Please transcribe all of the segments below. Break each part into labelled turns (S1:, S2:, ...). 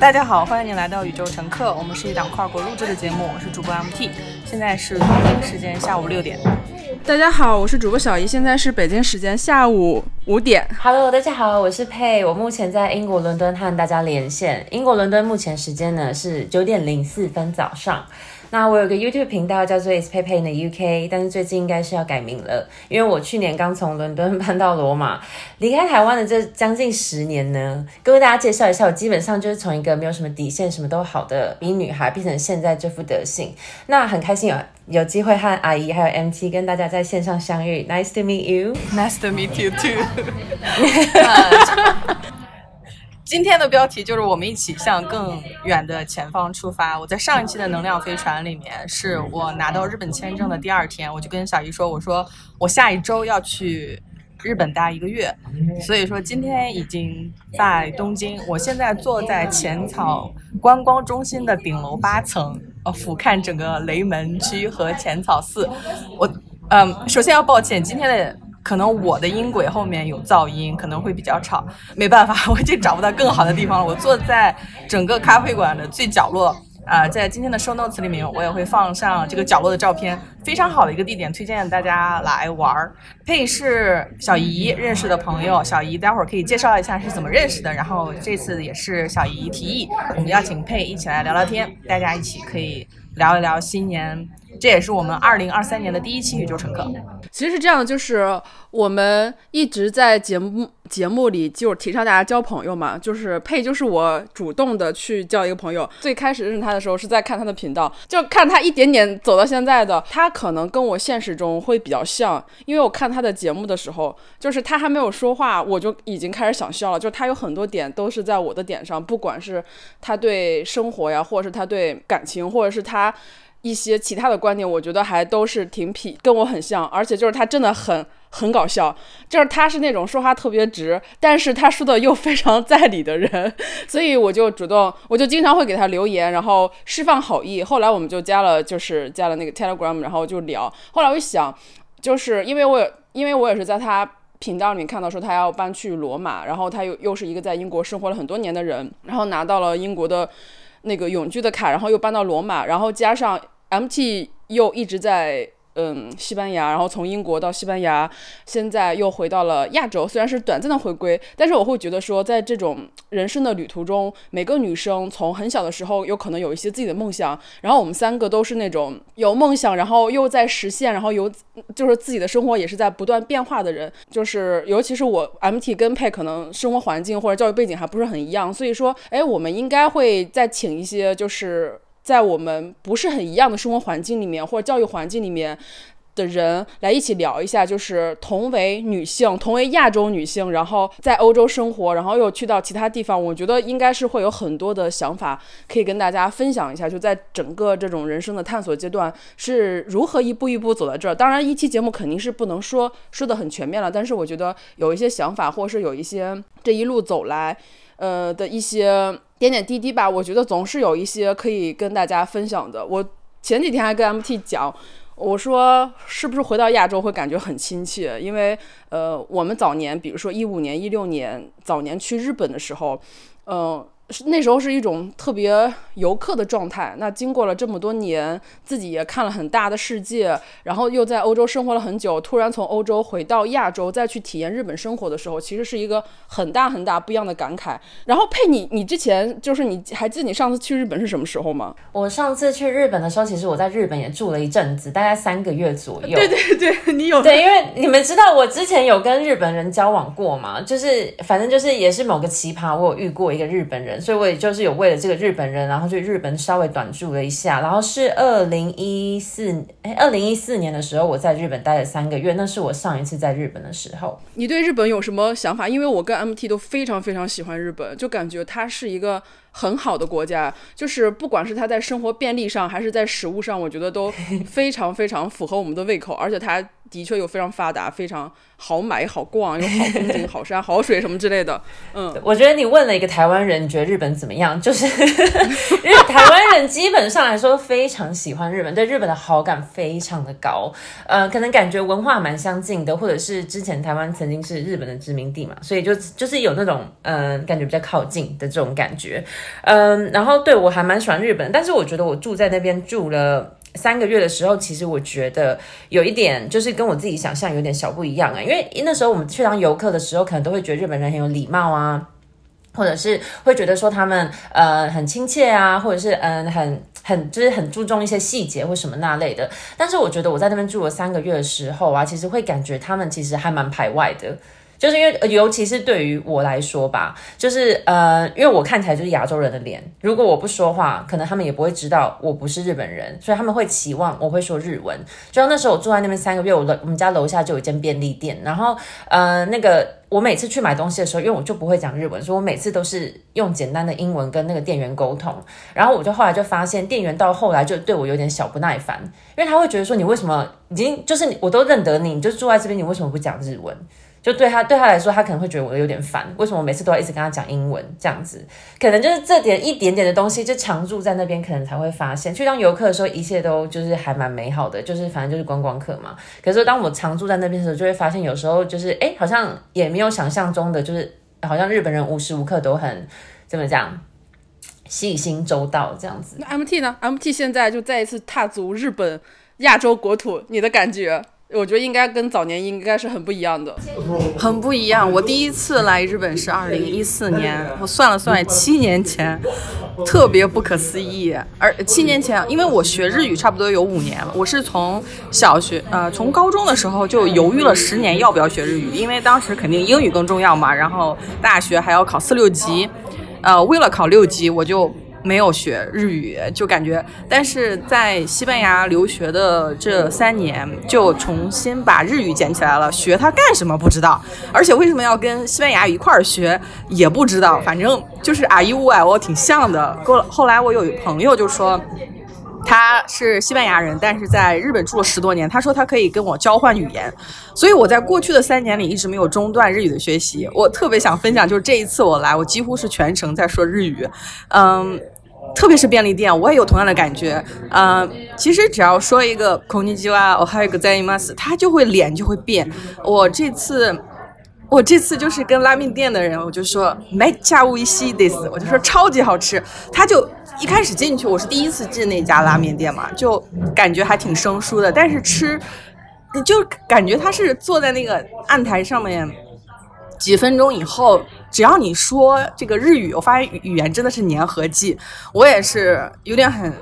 S1: 大家好，欢迎您来到宇宙乘客，我们是一档跨国录制的节目，我是主播 MT，现在是东京时间下午六点。
S2: 大家好，我是主播小姨，现在是北京时间下午五点。
S3: Hello，大家好，我是佩，我目前在英国伦敦和大家连线。英国伦敦目前时间呢是九点零四分早上。那我有个 YouTube 频道叫做 Is Pepe in the UK，但是最近应该是要改名了，因为我去年刚从伦敦搬到罗马，离开台湾的这将近十年呢，跟为大家介绍一下，我基本上就是从一个没有什么底线、什么都好的一女孩，变成现在这副德性。那很开心有有机会和阿姨还有 MT 跟大家在线上相遇，Nice to meet you。
S1: Nice to meet you too 今天的标题就是我们一起向更远的前方出发。我在上一期的能量飞船里面，是我拿到日本签证的第二天，我就跟小姨说，我说我下一周要去日本待一个月，所以说今天已经在东京。我现在坐在浅草观光中心的顶楼八层，呃，俯瞰整个雷门区和浅草寺。我，嗯，首先要抱歉，今天的。可能我的音轨后面有噪音，可能会比较吵，没办法，我已经找不到更好的地方了。我坐在整个咖啡馆的最角落，啊、呃，在今天的 show notes 里面，我也会放上这个角落的照片，非常好的一个地点，推荐大家来玩儿。佩是小姨认识的朋友，小姨待会儿可以介绍一下是怎么认识的。然后这次也是小姨提议，我们邀请佩一起来聊聊天，大家一起可以聊一聊新年。这也是我们二零二三年的第一期宇宙乘客。
S2: 其实是这样的，就是我们一直在节目节目里就是提倡大家交朋友嘛，就是佩就是我主动的去交一个朋友。最开始认识他的时候是在看他的频道，就看他一点点走到现在的，他可能跟我现实中会比较像，因为我看他的节目的时候，就是他还没有说话，我就已经开始想笑了。就他有很多点都是在我的点上，不管是他对生活呀，或者是他对感情，或者是他。一些其他的观点，我觉得还都是挺痞，跟我很像，而且就是他真的很很搞笑，就是他是那种说话特别直，但是他说的又非常在理的人，所以我就主动，我就经常会给他留言，然后释放好意。后来我们就加了，就是加了那个 Telegram，然后就聊。后来我一想，就是因为我因为我也是在他频道里看到说他要搬去罗马，然后他又又是一个在英国生活了很多年的人，然后拿到了英国的。那个永居的卡，然后又搬到罗马，然后加上 MT 又一直在嗯西班牙，然后从英国到西班牙，现在又回到了亚洲，虽然是短暂的回归，但是我会觉得说，在这种人生的旅途中，每个女生从很小的时候有可能有一些自己的梦想，然后我们三个都是那种有梦想，然后又在实现，然后有就是自己的生活也是在不断变化的人，就是尤其是我 MT 跟佩可能生活环境或者教育背景还不是很一样，所以说，哎，我们应该会再请一些就是。在我们不是很一样的生活环境里面，或者教育环境里面的人来一起聊一下，就是同为女性，同为亚洲女性，然后在欧洲生活，然后又去到其他地方，我觉得应该是会有很多的想法可以跟大家分享一下。就在整个这种人生的探索阶段，是如何一步一步走到这儿。当然，一期节目肯定是不能说说的很全面了，但是我觉得有一些想法，或者是有一些这一路走来，呃的一些。点点滴滴吧，我觉得总是有一些可以跟大家分享的。我前几天还跟 MT 讲，我说是不是回到亚洲会感觉很亲切？因为呃，我们早年，比如说一五年、一六年早年去日本的时候，嗯、那时候是一种特别游客的状态。那经过了这么多年，自己也看了很大的世界，然后又在欧洲生活了很久，突然从欧洲回到亚洲，再去体验日本生活的时候，其实是一个很大很大不一样的感慨。然后佩你，你之前就是你还记得你上次去日本是什么时候吗？
S3: 我上次去日本的时候，其实我在日本也住了一阵子，大概三个月左右。
S2: 对对对，你有
S3: 对，因为你们知道我之前有跟日本人交往过嘛，就是反正就是也是某个奇葩，我有遇过一个日本人。所以我也就是有为了这个日本人，然后去日本稍微短住了一下，然后是二零一四哎，二零一四年的时候我在日本待了三个月，那是我上一次在日本的时候。
S2: 你对日本有什么想法？因为我跟 MT 都非常非常喜欢日本，就感觉它是一个很好的国家，就是不管是它在生活便利上，还是在食物上，我觉得都非常非常符合我们的胃口，而且它的确又非常发达，非常好买、好逛，有好风景、好山好水什么之类的。嗯，
S3: 我觉得你问了一个台湾人，你觉得日本怎么样？就是 因为台湾人基本上来说非常喜欢日本，对日本的好感非常的高。呃，可能感觉文化蛮相近的，或者是之前台湾曾经是日本的殖民地嘛，所以就就是有那种嗯感觉比较靠近的这种感觉。嗯，然后对我还蛮喜欢日本，但是我觉得我住在那边住了。三个月的时候，其实我觉得有一点就是跟我自己想象有点小不一样啊，因为那时候我们去当游客的时候，可能都会觉得日本人很有礼貌啊，或者是会觉得说他们呃很亲切啊，或者是嗯很很就是很注重一些细节或什么那类的。但是我觉得我在那边住了三个月的时候啊，其实会感觉他们其实还蛮排外的。就是因为，尤其是对于我来说吧，就是呃，因为我看起来就是亚洲人的脸，如果我不说话，可能他们也不会知道我不是日本人，所以他们会期望我会说日文。就像那时候我住在那边三个月，我楼我们家楼下就有一间便利店，然后呃，那个我每次去买东西的时候，因为我就不会讲日文，所以我每次都是用简单的英文跟那个店员沟通。然后我就后来就发现，店员到后来就对我有点小不耐烦，因为他会觉得说，你为什么已经就是我都认得你，你就住在这边，你为什么不讲日文？就对他对他来说，他可能会觉得我有点烦。为什么每次都要一直跟他讲英文这样子？可能就是这点一点点的东西，就常住在那边，可能才会发现。去当游客的时候，一切都就是还蛮美好的，就是反正就是观光客嘛。可是当我常住在那边的时候，就会发现有时候就是哎，好像也没有想象中的，就是好像日本人无时无刻都很怎么讲细心周到这样子。
S2: 那 MT 呢？MT 现在就再一次踏足日本亚洲国土，你的感觉？我觉得应该跟早年应该是很不一样的，
S1: 很不一样。我第一次来日本是二零一四年，我算了算，七年前，特别不可思议。而七年前，因为我学日语差不多有五年了，我是从小学呃从高中的时候就犹豫了十年要不要学日语，因为当时肯定英语更重要嘛，然后大学还要考四六级，呃，为了考六级我就。没有学日语，就感觉，但是在西班牙留学的这三年，就重新把日语捡起来了。学它干什么不知道，而且为什么要跟西班牙语一块儿学也不知道。反正就是啊一乌哎，我挺像的。过后来我有一朋友就说。他是西班牙人，但是在日本住了十多年。他说他可以跟我交换语言，所以我在过去的三年里一直没有中断日语的学习。我特别想分享，就是这一次我来，我几乎是全程在说日语。嗯，特别是便利店，我也有同样的感觉。嗯，其实只要说一个こんにちは，我还有一个在 imas，他就会脸就会变。我这次。我这次就是跟拉面店的人，我就说めちゃ美味しいです，我就说超级好吃。他就一开始进去，我是第一次进那家拉面店嘛，就感觉还挺生疏的。但是吃，就感觉他是坐在那个案台上面， 几分钟以后，只要你说这个日语，我发现语言真的是粘合剂。我也是有点很。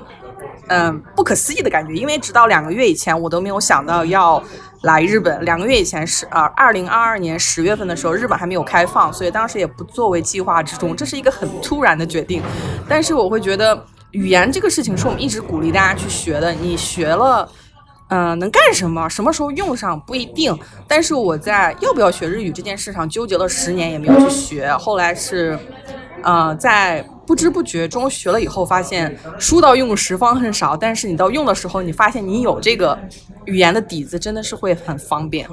S1: 嗯，不可思议的感觉，因为直到两个月以前，我都没有想到要来日本。两个月以前是啊，二零二二年十月份的时候，日本还没有开放，所以当时也不作为计划之中。这是一个很突然的决定，但是我会觉得语言这个事情是我们一直鼓励大家去学的。你学了，嗯，能干什么？什么时候用上不一定。但是我在要不要学日语这件事上纠结了十年，也没有去学。后来是，嗯，在。不知不觉中学了以后，发现书到用时方恨少，但是你到用的时候，你发现你有这个语言的底子，真的是会很方便。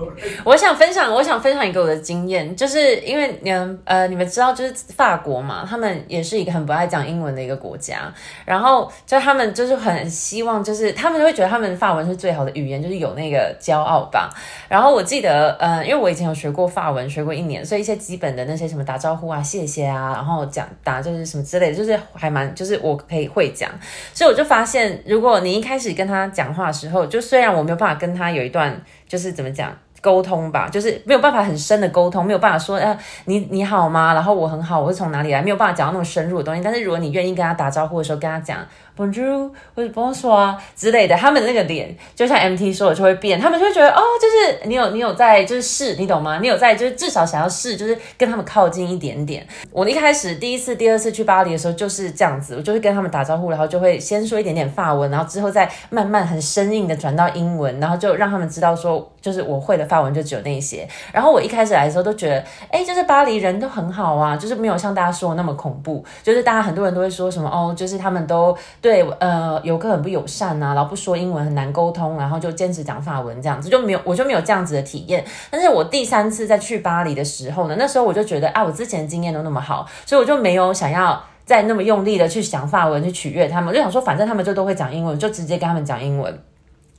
S3: 我想分享，我想分享一个我的经验，就是因为你们呃，你们知道，就是法国嘛，他们也是一个很不爱讲英文的一个国家，然后就他们就是很希望，就是他们就会觉得他们法文是最好的语言，就是有那个骄傲吧。然后我记得，呃，因为我以前有学过法文，学过一年，所以一些基本的那些什么打招呼啊、谢谢啊，然后讲打就是什么之类。就是还蛮，就是我可以会讲，所以我就发现，如果你一开始跟他讲话的时候，就虽然我没有办法跟他有一段，就是怎么讲沟通吧，就是没有办法很深的沟通，没有办法说，呃，你你好吗？然后我很好，我是从哪里来？没有办法讲到那么深入的东西。但是如果你愿意跟他打招呼的时候，跟他讲。Bonjour，或者 Bonsoir 之类的，他们的那个脸就像 MT 说的就会变，他们就会觉得哦，就是你有你有在就是试，你懂吗？你有在就是至少想要试，就是跟他们靠近一点点。我一开始第一次、第二次去巴黎的时候就是这样子，我就会跟他们打招呼，然后就会先说一点点法文，然后之后再慢慢很生硬的转到英文，然后就让他们知道说，就是我会的法文就只有那些。然后我一开始来的时候都觉得，哎，就是巴黎人都很好啊，就是没有像大家说的那么恐怖，就是大家很多人都会说什么哦，就是他们都。对呃游客很不友善啊，然后不说英文很难沟通，然后就坚持讲法文这样子，就没有我就没有这样子的体验。但是我第三次再去巴黎的时候呢，那时候我就觉得啊，我之前经验都那么好，所以我就没有想要再那么用力的去想法文去取悦他们，我就想说反正他们就都会讲英文，就直接跟他们讲英文。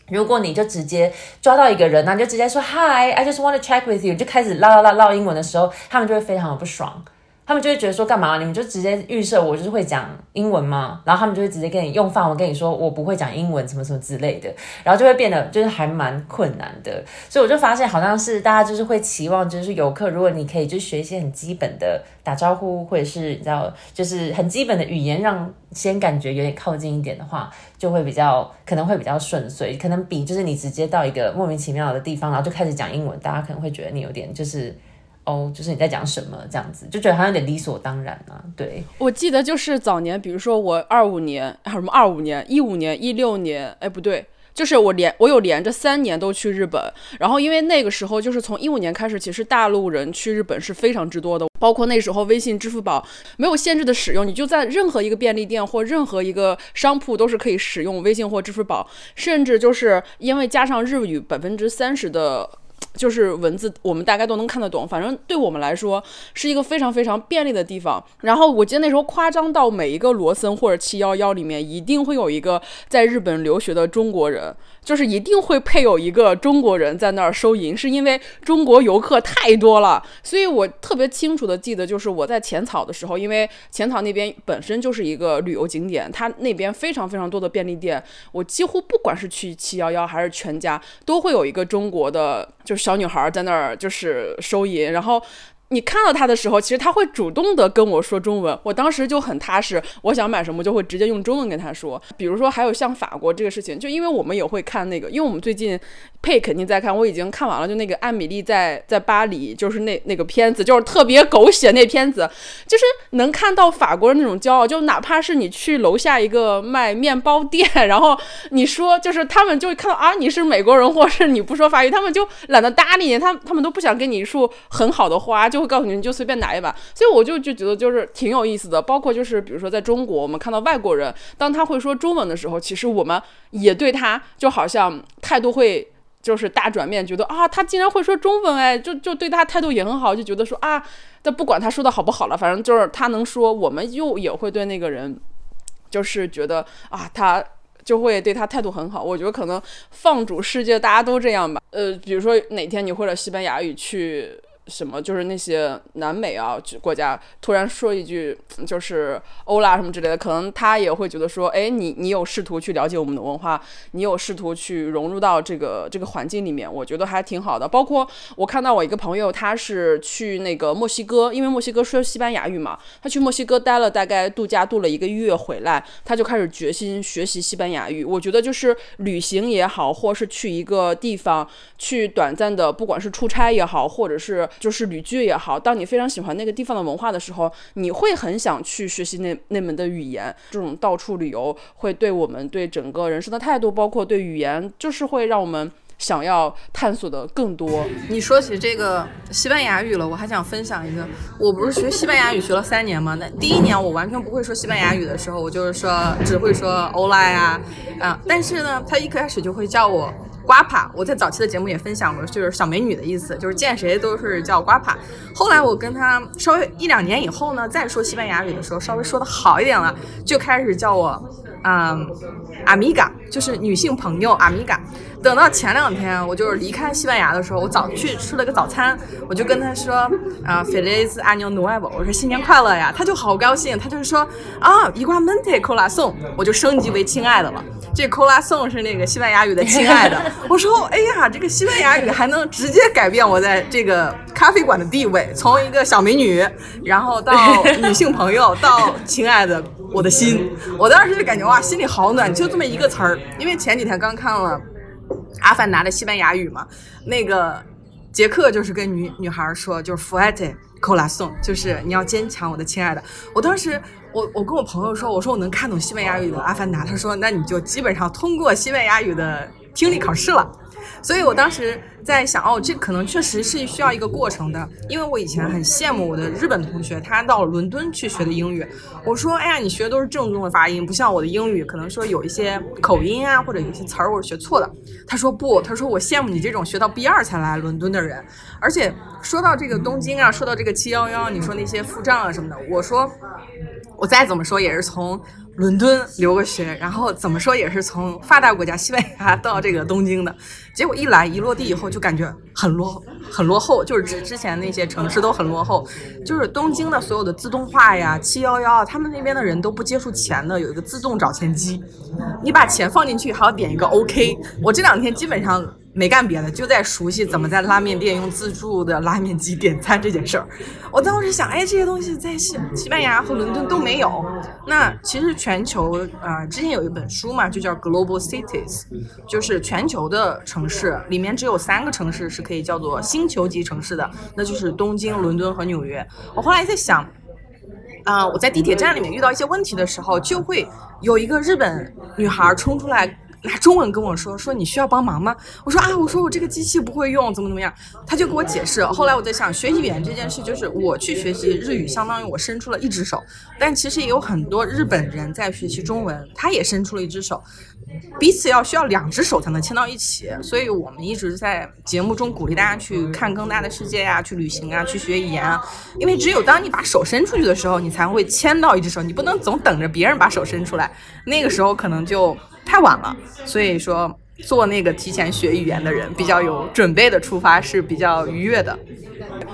S3: 如果你就直接抓到一个人，那你就直接说 Hi，I just want to check with you，就开始唠唠唠唠英文的时候，他们就会非常的不爽。他们就会觉得说干嘛？你们就直接预设我就是会讲英文吗？然后他们就会直接跟你用法文跟你说我不会讲英文什么什么之类的，然后就会变得就是还蛮困难的。所以我就发现好像是大家就是会期望就是游客，如果你可以就学一些很基本的打招呼，或者是你知道就是很基本的语言，让先感觉有点靠近一点的话，就会比较可能会比较顺遂，可能比就是你直接到一个莫名其妙的地方，然后就开始讲英文，大家可能会觉得你有点就是。哦，就是你在讲什么这样子，就觉得好像有点理所当然啊。对，
S2: 我记得就是早年，比如说我二五年，还什么二五年、一五年、一六年，哎，不对，就是我连我有连着三年都去日本。然后因为那个时候就是从一五年开始，其实大陆人去日本是非常之多的，包括那时候微信、支付宝没有限制的使用，你就在任何一个便利店或任何一个商铺都是可以使用微信或支付宝，甚至就是因为加上日语百分之三十的。就是文字，我们大概都能看得懂。反正对我们来说，是一个非常非常便利的地方。然后我记得那时候夸张到每一个罗森或者七幺幺里面，一定会有一个在日本留学的中国人。就是一定会配有一个中国人在那儿收银，是因为中国游客太多了。所以我特别清楚的记得，就是我在浅草的时候，因为浅草那边本身就是一个旅游景点，它那边非常非常多的便利店，我几乎不管是去七幺幺还是全家，都会有一个中国的，就是小女孩在那儿就是收银，然后。你看到他的时候，其实他会主动的跟我说中文，我当时就很踏实。我想买什么就会直接用中文跟他说。比如说还有像法国这个事情，就因为我们也会看那个，因为我们最近配肯定在看，我已经看完了，就那个艾米丽在在巴黎，就是那那个片子，就是特别狗血那片子，就是能看到法国人那种骄傲，就哪怕是你去楼下一个卖面包店，然后你说就是他们就会看到啊你是美国人，或是你不说法语，他们就懒得搭理你，他他们都不想给你一束很好的花。就会告诉你，你就随便拿一把，所以我就就觉得就是挺有意思的。包括就是比如说在中国，我们看到外国人，当他会说中文的时候，其实我们也对他就好像态度会就是大转变，觉得啊，他竟然会说中文，哎，就就对他态度也很好，就觉得说啊，但不管他说的好不好了，反正就是他能说，我们又也会对那个人就是觉得啊，他就会对他态度很好。我觉得可能放逐世界大家都这样吧。呃，比如说哪天你会了西班牙语去。什么就是那些南美啊国家突然说一句就是欧拉什么之类的，可能他也会觉得说，哎，你你有试图去了解我们的文化，你有试图去融入到这个这个环境里面，我觉得还挺好的。包括我看到我一个朋友，他是去那个墨西哥，因为墨西哥说西班牙语嘛，他去墨西哥待了大概度假度了一个月回来，他就开始决心学习西班牙语。我觉得就是旅行也好，或是去一个地方去短暂的，不管是出差也好，或者是就是旅居也好，当你非常喜欢那个地方的文化的时候，你会很想去学习那那门的语言。这种到处旅游会对我们对整个人生的态度，包括对语言，就是会让我们想要探索的更多。
S1: 你说起这个西班牙语了，我还想分享一个，我不是学西班牙语学了三年吗？那第一年我完全不会说西班牙语的时候，我就是说只会说欧拉呀，啊，但是呢，他一开始就会叫我。瓜帕，我在早期的节目也分享过，就是小美女的意思，就是见谁都是叫瓜帕。后来我跟他稍微一两年以后呢，再说西班牙语的时候，稍微说的好一点了，就开始叫我，嗯，阿米嘎，就是女性朋友阿米嘎。等到前两天，我就是离开西班牙的时候，我早去吃了个早餐，我就跟他说啊，Feliz Año Nuevo，我说新年快乐呀，他就好高兴，他就是说啊，Igualmente c o l a s o n 我就升级为亲爱的了。这 c o l a s o n 是那个西班牙语的亲爱的。我说，哎呀，这个西班牙语还能直接改变我在这个咖啡馆的地位，从一个小美女，然后到女性朋友，到亲爱的我的心。我当时就感觉哇，心里好暖，就这么一个词儿。因为前几天刚看了。阿凡达的西班牙语嘛，那个杰克就是跟女女孩说，就是 fuerte corazon，就是你要坚强，我的亲爱的。我当时，我我跟我朋友说，我说我能看懂西班牙语的阿凡达，他说那你就基本上通过西班牙语的听力考试了。所以我当时在想，哦，这可能确实是需要一个过程的，因为我以前很羡慕我的日本同学，他到伦敦去学的英语。我说，哎呀，你学的都是正宗的发音，不像我的英语，可能说有一些口音啊，或者有些词儿我是学错的。他说不，他说我羡慕你这种学到 B 二才来伦敦的人。而且说到这个东京啊，说到这个七幺幺，你说那些付账啊什么的，我说我再怎么说也是从。伦敦留个学，然后怎么说也是从发达国家西班牙到这个东京的，结果一来一落地以后就感觉很落很落后，就是之之前那些城市都很落后，就是东京的所有的自动化呀，七幺幺，他们那边的人都不接触钱的，有一个自动找钱机，你把钱放进去还要点一个 OK，我这两天基本上。没干别的，就在熟悉怎么在拉面店用自助的拉面机点餐这件事儿。我当时想，哎，这些东西在西西班牙和伦敦都没有。那其实全球啊，之前有一本书嘛，就叫《Global Cities》，就是全球的城市里面只有三个城市是可以叫做星球级城市的，那就是东京、伦敦和纽约。我后来在想，啊，我在地铁站里面遇到一些问题的时候，就会有一个日本女孩冲出来。拿中文跟我说说你需要帮忙吗？我说啊，我说我这个机器不会用，怎么怎么样？他就给我解释。后来我在想，学语言这件事，就是我去学习日语，相当于我伸出了一只手，但其实也有很多日本人在学习中文，他也伸出了一只手，彼此要需要两只手才能牵到一起。所以我们一直在节目中鼓励大家去看更大的世界呀，去旅行啊，去学语言啊，因为只有当你把手伸出去的时候，你才会牵到一只手，你不能总等着别人把手伸出来，那个时候可能就。太晚了，所以说做那个提前学语言的人比较有准备的出发是比较愉悦的。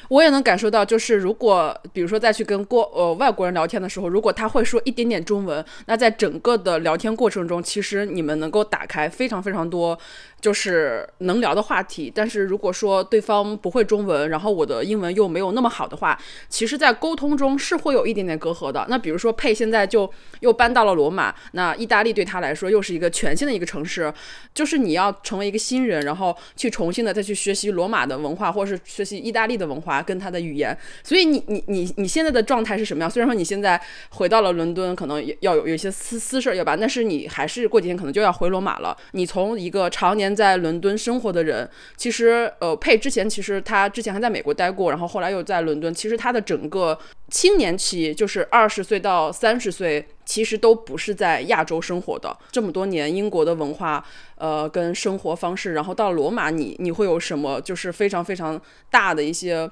S2: 我也能感受到，就是如果比如说再去跟过呃外国人聊天的时候，如果他会说一点点中文，那在整个的聊天过程中，其实你们能够打开非常非常多。就是能聊的话题，但是如果说对方不会中文，然后我的英文又没有那么好的话，其实，在沟通中是会有一点点隔阂的。那比如说佩现在就又搬到了罗马，那意大利对他来说又是一个全新的一个城市，就是你要成为一个新人，然后去重新的再去学习罗马的文化，或者是学习意大利的文化华跟他的语言。所以你你你你现在的状态是什么样？虽然说你现在回到了伦敦，可能要有有一些私私事要办，但是你还是过几天可能就要回罗马了。你从一个常年在伦敦生活的人，其实呃，佩之前其实他之前还在美国待过，然后后来又在伦敦。其实他的整个青年期，就是二十岁到三十岁，其实都不是在亚洲生活的。这么多年英国的文化，呃，跟生活方式，然后到罗马，你你会有什么就是非常非常大的一些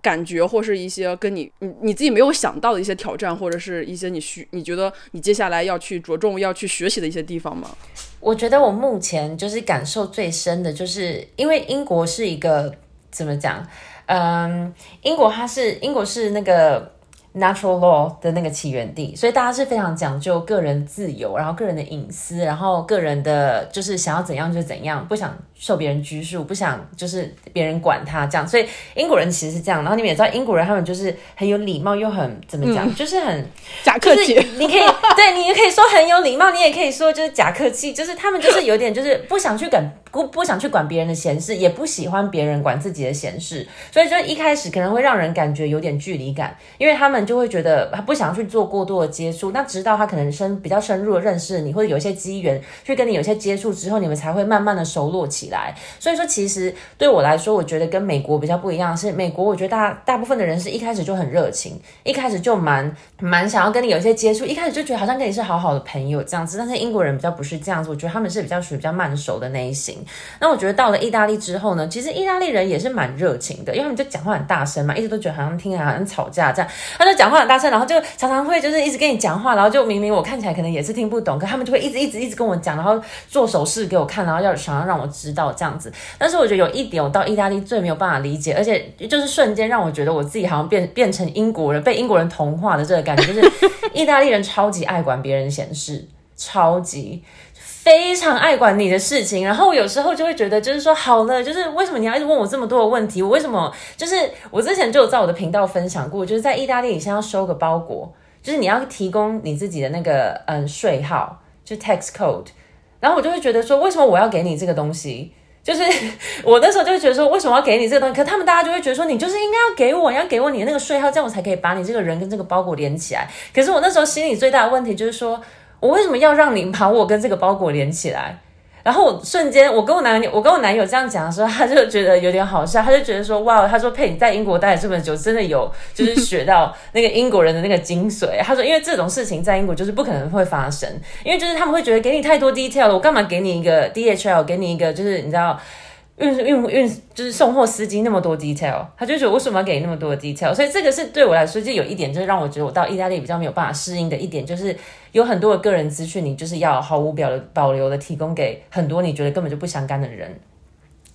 S2: 感觉，或是一些跟你你你自己没有想到的一些挑战，或者是一些你需你觉得你接下来要去着重要去学习的一些地方吗？
S3: 我觉得我目前就是感受最深的，就是因为英国是一个怎么讲？嗯，英国它是英国是那个。Natural law 的那个起源地，所以大家是非常讲究个人自由，然后个人的隐私，然后个人的就是想要怎样就怎样，不想受别人拘束，不想就是别人管他这样。所以英国人其实是这样，然后你们也知道，英国人他们就是很有礼貌，又很怎么讲，就是很
S2: 假客气。
S3: 你可以对你也可以说很有礼貌，你也可以说就是假客气，就是他们就是有点就是不想去管不不想去管别人的闲事，也不喜欢别人管自己的闲事，所以就一开始可能会让人感觉有点距离感，因为他们。就会觉得他不想去做过多的接触，那直到他可能深比较深入的认识你，或者有一些机缘去跟你有一些接触之后，你们才会慢慢的熟络起来。来所以说，其实对我来说，我觉得跟美国比较不一样，是美国我觉得大大部分的人是一开始就很热情，一开始就蛮蛮想要跟你有一些接触，一开始就觉得好像跟你是好好的朋友这样子。但是英国人比较不是这样子，我觉得他们是比较属于比较慢熟的那一型。那我觉得到了意大利之后呢，其实意大利人也是蛮热情的，因为他们就讲话很大声嘛，一直都觉得好像听来好像吵架这样，他就。讲话很大声，然后就常常会就是一直跟你讲话，然后就明明我看起来可能也是听不懂，可他们就会一直一直一直跟我讲，然后做手势给我看，然后要想要让我知道这样子。但是我觉得有一点，我到意大利最没有办法理解，而且就是瞬间让我觉得我自己好像变变成英国人，被英国人同化的这个感觉，就是 意大利人超级爱管别人闲事，超级。非常爱管你的事情，然后我有时候就会觉得，就是说好了，就是为什么你要一直问我这么多的问题？我为什么就是我之前就有在我的频道分享过，就是在意大利，你先要收个包裹，就是你要提供你自己的那个嗯税号，就 tax code，然后我就会觉得说，为什么我要给你这个东西？就是 我那时候就会觉得说，为什么要给你这个东西？可他们大家就会觉得说，你就是应该要给我，要给我你的那个税号，这样我才可以把你这个人跟这个包裹连起来。可是我那时候心里最大的问题就是说。我为什么要让你把我跟这个包裹连起来？然后我瞬间，我跟我男友，我跟我男友这样讲的时候，他就觉得有点好笑，他就觉得说，哇，他说佩你在英国待了这么久，真的有 就是学到那个英国人的那个精髓。他说，因为这种事情在英国就是不可能会发生，因为就是他们会觉得给你太多 detail 了，我干嘛给你一个 DHL，给你一个就是你知道。运运运就是送货司机那么多 detail，他就觉得为什么要给那么多 detail？所以这个是对我来说就有一点，就是让我觉得我到意大利比较没有办法适应的一点，就是有很多的个人资讯，你就是要毫无表的保留的提供给很多你觉得根本就不相干的人。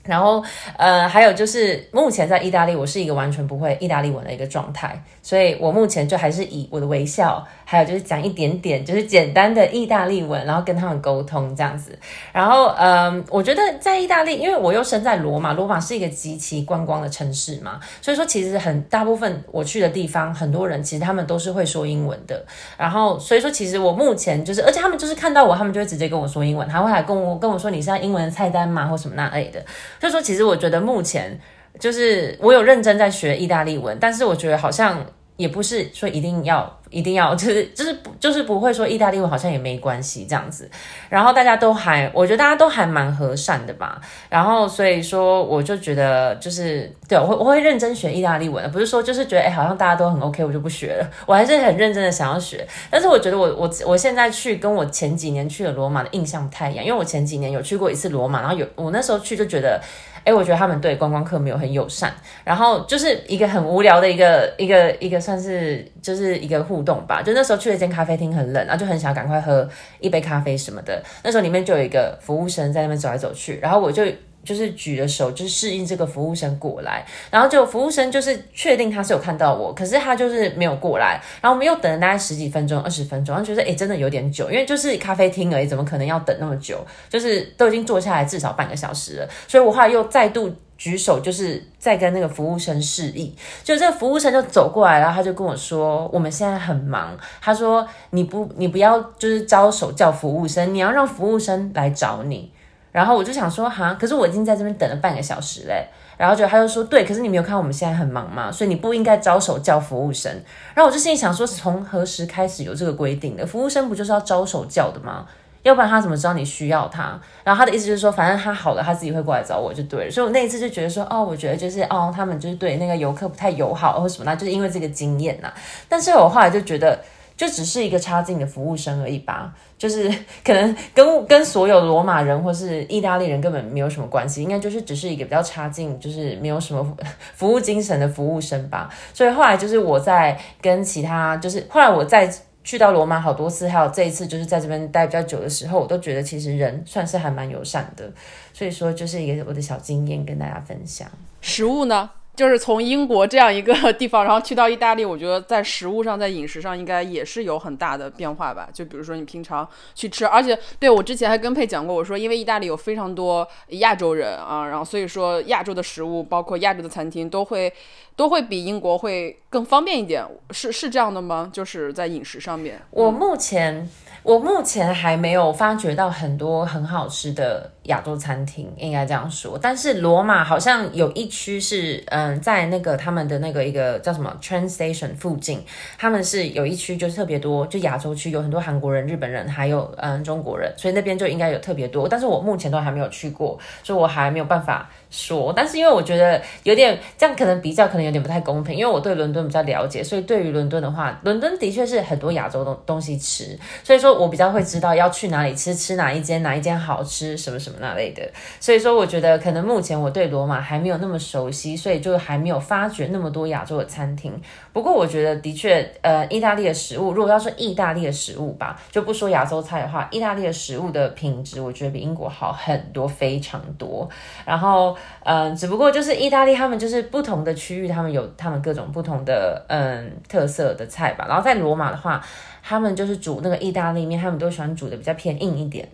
S3: 然后，呃，还有就是目前在意大利，我是一个完全不会意大利文的一个状态，所以我目前就还是以我的微笑，还有就是讲一点点，就是简单的意大利文，然后跟他们沟通这样子。然后，嗯，我觉得在意大利，因为我又生在罗马，罗马是一个极其观光的城市嘛，所以说其实很大部分我去的地方，很多人其实他们都是会说英文的。然后，所以说其实我目前就是，而且他们就是看到我，他们就会直接跟我说英文，他会来跟我跟我说你是要英文菜单吗，或什么那类的。就说，其实我觉得目前就是我有认真在学意大利文，但是我觉得好像也不是说一定要。一定要 就是就是不就是不会说意大利文好像也没关系这样子，然后大家都还我觉得大家都还蛮和善的吧，然后所以说我就觉得就是对我会我会认真学意大利文，不是说就是觉得哎好像大家都很 OK 我就不学了，我还是很认真的想要学，但是我觉得我我我现在去跟我前几年去了罗马的印象不太一样，因为我前几年有去过一次罗马，然后有我那时候去就觉得哎我觉得他们对观光客没有很友善，然后就是一个很无聊的一个一个一个算是就是一个互。互动吧，就那时候去了一间咖啡厅，很冷，然后就很想赶快喝一杯咖啡什么的。那时候里面就有一个服务生在那边走来走去，然后我就就是举着手，就是示意这个服务生过来。然后就服务生就是确定他是有看到我，可是他就是没有过来。然后我们又等了大概十几分钟、二十分钟，然后觉得哎，真的有点久，因为就是咖啡厅而已，怎么可能要等那么久？就是都已经坐下来至少半个小时了，所以我后来又再度。举手就是在跟那个服务生示意，就这个服务生就走过来，然后他就跟我说：“我们现在很忙。”他说：“你不，你不要就是招手叫服务生，你要让服务生来找你。”然后我就想说：“哈，可是我已经在这边等了半个小时嘞。”然后就他就说：“对，可是你没有看我们现在很忙嘛，所以你不应该招手叫服务生。”然后我就心里想说：“从何时开始有这个规定的？服务生不就是要招手叫的吗？”要不然他怎么知道你需要他？然后他的意思就是说，反正他好了，他自己会过来找我就对了。所以我那一次就觉得说，哦，我觉得就是哦，他们就是对那个游客不太友好或什么，那就是因为这个经验呐。但是我后来就觉得，就只是一个差劲的服务生而已吧，就是 可能跟跟所有罗马人或是意大利人根本没有什么关系，应该就是只是一个比较差劲，就是没有什么服 务精神的服务生吧。所以后来就是我在跟其他，就是后来我在。去到罗马好多次，还有这一次就是在这边待比较久的时候，我都觉得其实人算是还蛮友善的，所以说就是一个我的小经验跟大家分享。
S2: 食物呢？就是从英国这样一个 地方，然后去到意大利，我觉得在食物上，在饮食上应该也是有很大的变化吧。就比如说你平常去吃，而且对我之前还跟佩讲过，我说因为意大利有非常多亚洲人啊，然后所以说亚洲的食物，包括亚洲的餐厅，都会都会比英国会更方便一点。是是这样的吗？就是在饮食上面，
S3: 我目前。我目前还没有发掘到很多很好吃的亚洲餐厅，应该这样说。但是罗马好像有一区是呃，嗯，在那个他们的那个一个叫什么 train station 附近，他们是有一区就是特别多，就亚洲区有很多韩国人、日本人，还有嗯中国人，所以那边就应该有特别多。但是我目前都还没有去过，所以我还没有办法。说，但是因为我觉得有点这样，可能比较可能有点不太公平。因为我对伦敦比较了解，所以对于伦敦的话，伦敦的确是很多亚洲东东西吃，所以说我比较会知道要去哪里吃，吃哪一间哪一间好吃，什么什么那类的。所以说，我觉得可能目前我对罗马还没有那么熟悉，所以就还没有发掘那么多亚洲的餐厅。不过我觉得的确，呃，意大利的食物，如果要说意大利的食物吧，就不说亚洲菜的话，意大利的食物的品质，我觉得比英国好很多，非常多。然后。嗯，只不过就是意大利，他们就是不同的区域，他们有他们各种不同的嗯特色的菜吧。然后在罗马的话，他们就是煮那个意大利面，他们都喜欢煮的比较偏硬一点。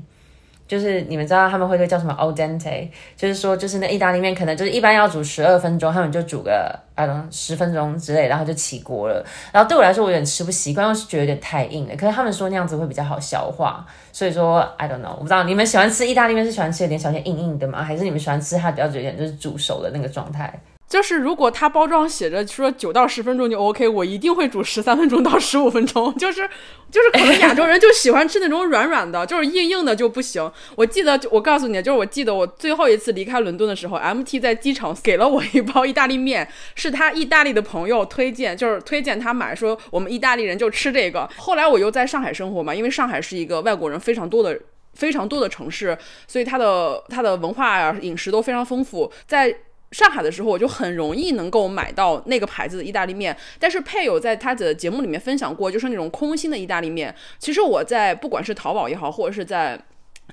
S3: 就是你们知道他们会个叫什么 al dente，就是说就是那意大利面可能就是一般要煮十二分钟，他们就煮个呃十分钟之类，然后就起锅了。然后对我来说我有点吃不习惯，我是觉得有点太硬了。可是他们说那样子会比较好消化，所以说 I don't know，我不知道你们喜欢吃意大利面是喜欢吃有点小些硬硬的吗？还是你们喜欢吃它比较有点就是煮熟的那个状态？
S2: 就是如果它包装写着说九到十分钟就 OK，我一定会煮十三分钟到十五分钟。就是就是可能亚洲人就喜欢吃那种软软的，就是硬硬的就不行。我记得我告诉你，就是我记得我最后一次离开伦敦的时候，MT 在机场给了我一包意大利面，是他意大利的朋友推荐，就是推荐他买，说我们意大利人就吃这个。后来我又在上海生活嘛，因为上海是一个外国人非常多的。非常多的城市，所以它的它的文化呀、饮食都非常丰富。在上海的时候，我就很容易能够买到那个牌子的意大利面。但是配有在他的节目里面分享过，就是那种空心的意大利面。其实我在不管是淘宝也好，或者是在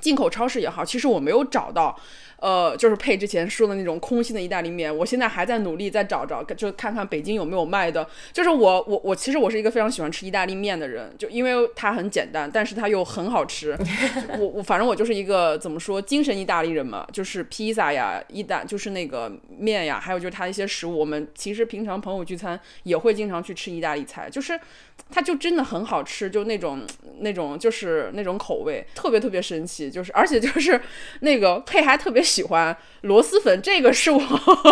S2: 进口超市也好，其实我没有找到。呃，就是配之前说的那种空心的意大利面，我现在还在努力再找找，就看看北京有没有卖的。就是我我我其实我是一个非常喜欢吃意大利面的人，就因为它很简单，但是它又很好吃。我我反正我就是一个怎么说精神意大利人嘛，就是披萨呀、意大就是那个面呀，还有就是它一些食物，我们其实平常朋友聚餐也会经常去吃意大利菜，就是它就真的很好吃，就那种那种就是那种口味特别特别神奇，就是而且就是那个配还特别。喜欢螺蛳粉，这个是我，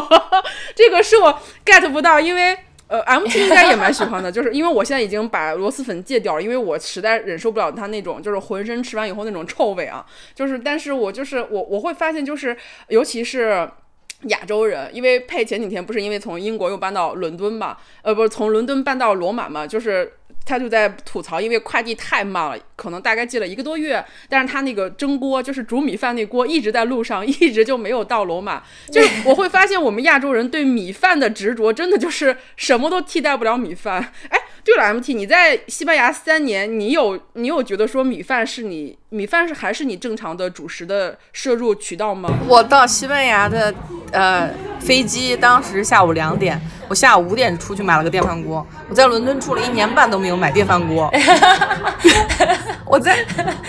S2: 这个是我 get 不到，因为呃，MT 应该也蛮喜欢的，就是因为我现在已经把螺蛳粉戒掉了，因为我实在忍受不了它那种就是浑身吃完以后那种臭味啊，就是，但是我就是我我会发现就是，尤其是亚洲人，因为配前几天不是因为从英国又搬到伦敦嘛，呃，不是从伦敦搬到罗马嘛，就是。他就在吐槽，因为快递太慢了，可能大概寄了一个多月，但是他那个蒸锅，就是煮米饭那锅，一直在路上，一直就没有到罗马。就是我会发现，我们亚洲人对米饭的执着，真的就是什么都替代不了米饭。哎，对了，MT，你在西班牙三年，你有你有觉得说米饭是你米饭是还是你正常的主食的摄入渠道吗？
S1: 我到西班牙的呃飞机当时下午两点。我下午五点出去买了个电饭锅。我在伦敦住了一年半都没有买电饭锅。我在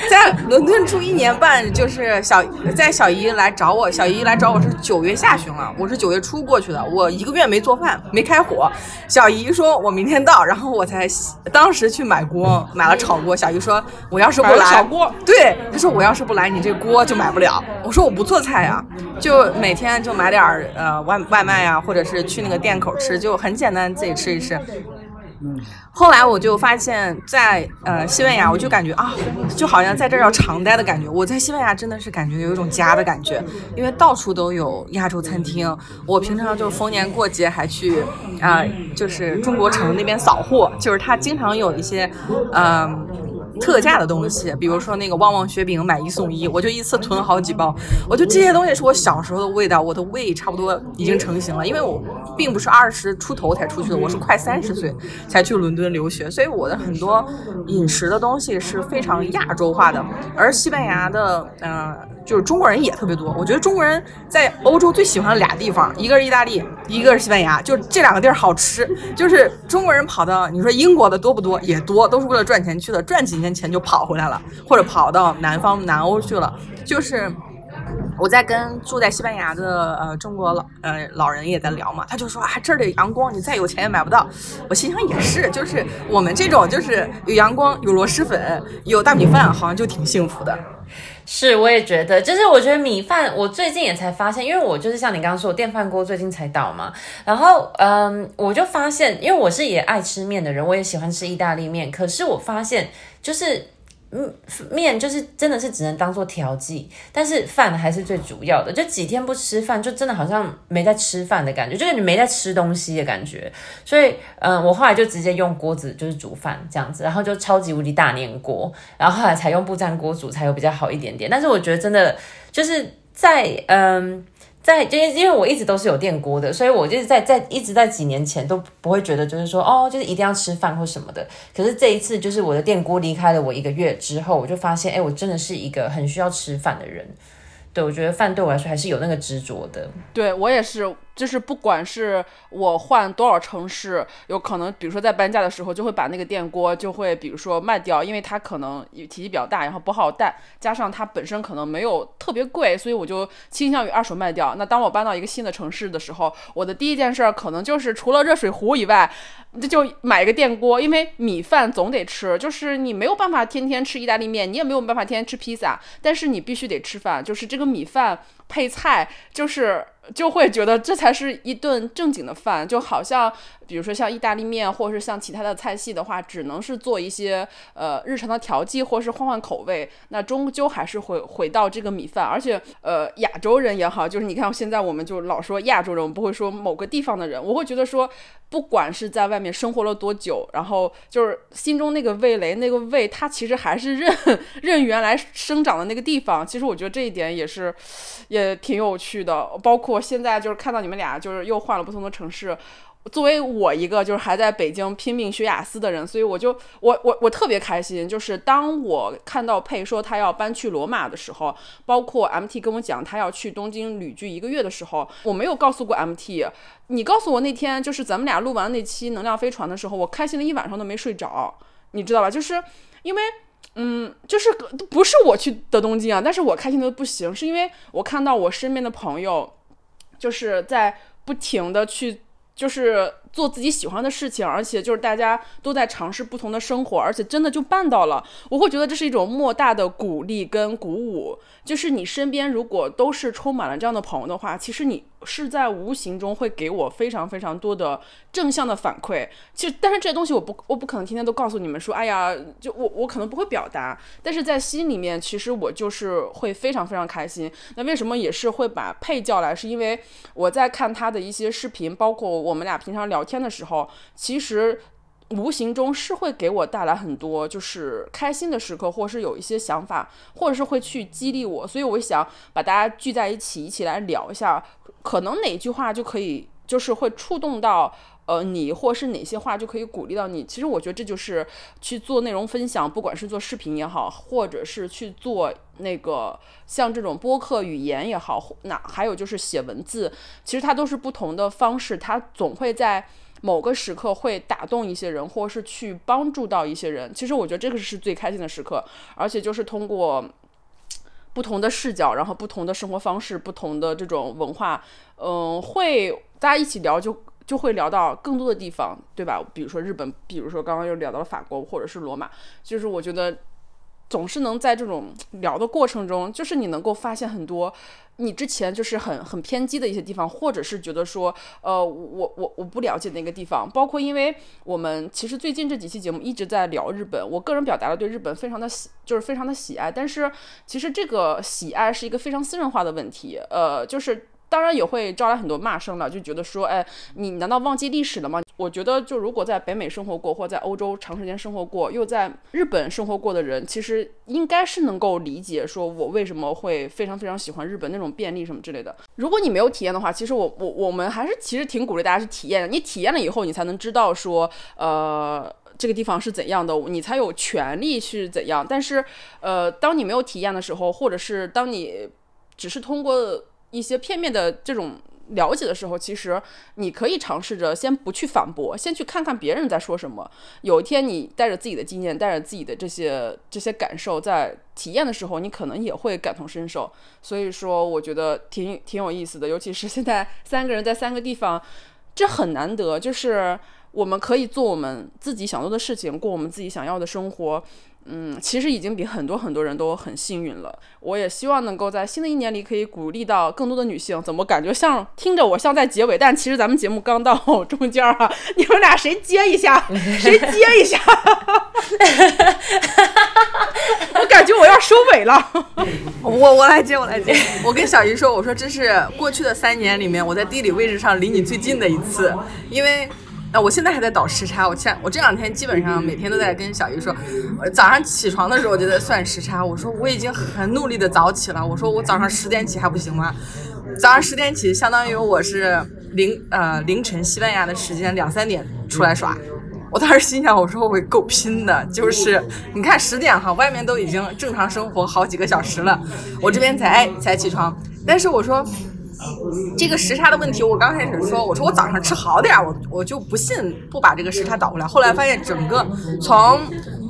S1: 在伦敦住一年半，就是小在小姨来找我，小姨来找我是九月下旬了，我是九月初过去的，我一个月没做饭，没开火。小姨说我明天到，然后我才当时去买锅，买了炒锅。小姨说我要是不来，
S2: 炒锅，
S1: 对，她说我要是不来，你这锅就买不了。我说我不做菜呀，就每天就买点儿呃外外卖呀，或者是去那个店口吃，就很简单，自己吃一吃。后来我就发现，在呃西班牙，我就感觉啊，就好像在这儿要常待的感觉。我在西班牙真的是感觉有一种家的感觉，因为到处都有亚洲餐厅。我平常就逢年过节还去啊，就是中国城那边扫货，就是他经常有一些嗯。特价的东西，比如说那个旺旺雪饼买一送一，我就一次囤好几包。我就这些东西是我小时候的味道，我的胃差不多已经成型了。因为我并不是二十出头才出去的，我是快三十岁才去伦敦留学，所以我的很多饮食的东西是非常亚洲化的。而西班牙的，嗯，就是中国人也特别多。我觉得中国人在欧洲最喜欢的俩地方，一个是意大利，一个是西班牙，就这两个地儿好吃。就是中国人跑到你说英国的多不多？也多，都是为了赚钱去的，赚几年。钱就跑回来了，或者跑到南方南欧去了。就是我在跟住在西班牙的呃中国老呃老人也在聊嘛，他就说啊这儿的阳光你再有钱也买不到。我心想也是，就是我们这种就是有阳光有螺蛳粉有大米饭，好像就挺幸福的。
S3: 是，我也觉得，就是我觉得米饭，我最近也才发现，因为我就是像你刚刚说，电饭锅最近才倒嘛，然后嗯，我就发现，因为我是也爱吃面的人，我也喜欢吃意大利面，可是我发现就是。嗯，面就是真的是只能当做调剂，但是饭还是最主要的。就几天不吃饭，就真的好像没在吃饭的感觉，就是你没在吃东西的感觉。所以，嗯，我后来就直接用锅子就是煮饭这样子，然后就超级无敌大粘锅，然后后来才用不粘锅煮才有比较好一点点。但是我觉得真的就是在嗯。在，就是因为我一直都是有电锅的，所以我就是在在一直在几年前都不会觉得就是说哦，就是一定要吃饭或什么的。可是这一次，就是我的电锅离开了我一个月之后，我就发现，哎，我真的是一个很需要吃饭的人。对我觉得饭对我来说还是有那个执着的。
S2: 对我也是。就是不管是我换多少城市，有可能比如说在搬家的时候，就会把那个电锅就会比如说卖掉，因为它可能体积比较大，然后不好带，加上它本身可能没有特别贵，所以我就倾向于二手卖掉。那当我搬到一个新的城市的时候，我的第一件事可能就是除了热水壶以外，那就买一个电锅，因为米饭总得吃，就是你没有办法天天吃意大利面，你也没有办法天天吃披萨，但是你必须得吃饭，就是这个米饭配菜就是。就会觉得这才是一顿正经的饭，就好像比如说像意大利面，或者是像其他的菜系的话，只能是做一些呃日常的调剂，或是换换口味，那终究还是会回到这个米饭。而且呃亚洲人也好，就是你看现在我们就老说亚洲人，我们不会说某个地方的人，我会觉得说，不管是在外面生活了多久，然后就是心中那个味蕾，那个味，它其实还是认认原来生长的那个地方。其实我觉得这一点也是也挺有趣的，包括。现在就是看到你们俩就是又换了不同的城市，作为我一个就是还在北京拼命学雅思的人，所以我就我我我特别开心。就是当我看到佩说他要搬去罗马的时候，包括 MT 跟我讲他要去东京旅居一个月的时候，我没有告诉过 MT。你告诉我那天就是咱们俩录完那期能量飞船的时候，我开心了一晚上都没睡着，你知道吧？就是因为嗯，就是不是我去的东京啊，但是我开心的不行，是因为我看到我身边的朋友。就是在不停的去，就是做自己喜欢的事情，而且就是大家都在尝试不同的生活，而且真的就办到了。我会觉得这是一种莫大的鼓励跟鼓舞。就是你身边如果都是充满了这样的朋友的话，其实你。是在无形中会给我非常非常多的正向的反馈。其实，但是这些东西我不我不可能天天都告诉你们说，哎呀，就我我可能不会表达。但是在心里面，其实我就是会非常非常开心。那为什么也是会把佩叫来？是因为我在看他的一些视频，包括我们俩平常聊聊天的时候，其实。无形中是会给我带来很多就是开心的时刻，或者是有一些想法，或者是会去激励我，所以我想把大家聚在一起，一起来聊一下，可能哪句话就可以，就是会触动到呃你，或是哪些话就可以鼓励到你。其实我觉得这就是去做内容分享，不管是做视频也好，或者是去做那个像这种播客语言也好，那还有就是写文字，其实它都是不同的方式，它总会在。某个时刻会打动一些人，或是去帮助到一些人。其实我觉得这个是最开心的时刻，而且就是通过不同的视角，然后不同的生活方式，不同的这种文化，嗯，会大家一起聊，就就会聊到更多的地方，对吧？比如说日本，比如说刚刚又聊到了法国，或者是罗马，就是我觉得。总是能在这种聊的过程中，就是你能够发现很多你之前就是很很偏激的一些地方，或者是觉得说，呃，我我我不了解那个地方。包括因为我们其实最近这几期节目一直在聊日本，我个人表达了对日本非常的喜，就是非常的喜爱。但是其实这个喜爱是一个非常私人化的问题，呃，就是。当然也会招来很多骂声了，就觉得说，哎，你难道忘记历史了吗？我觉得，就如果在北美生活过，或在欧洲长时间生活过，又在日本生活过的人，其实应该是能够理解，说我为什么会非常非常喜欢日本那种便利什么之类的。如果你没有体验的话，其实我我我们还是其实挺鼓励大家去体验的。你体验了以后，你才能知道说，呃，这个地方是怎样的，你才有权利去怎样。但是，呃，当你没有体验的时候，或者是当你只是通过。一些片面的这种了解的时候，其实你可以尝试着先不去反驳，先去看看别人在说什么。有一天你带着自己的经验，带着自己的这些这些感受，在体验的时候，你可能也会感同身受。所以说，我觉得挺挺有意思的。尤其是现在 三个人在三个地方，这很难得，就是我们可以做我们自己想做的事情，过我们自己想要的生活。嗯，其实已经比很多很多人都很幸运了。我也希望能够在新的一年里可以鼓励到更多的女性。怎么感觉像听着我像在结尾？但其实咱们节目刚到 中间啊，你们俩谁接一下？谁接一下？我感觉我要收尾了。
S1: 我我来接，我来接。我跟小姨说，我说这是过去的三年里面我在地理位置上离你最近的一次，因为。那我现在还在倒时差，我前我这两天基本上每天都在跟小鱼说，早上起床的时候就在算时差。我说我已经很努力的早起了，我说我早上十点起还不行吗？早上十点起，相当于我是凌呃凌晨西班牙的时间两三点出来耍。我当时心想，我说我会够拼的，就是你看十点哈，外面都已经正常生活好几个小时了，我这边才才起床。但是我说。这个时差的问题，我刚开始说，我说我早上吃好点儿，我我就不信不把这个时差倒过来。后来发现，整个从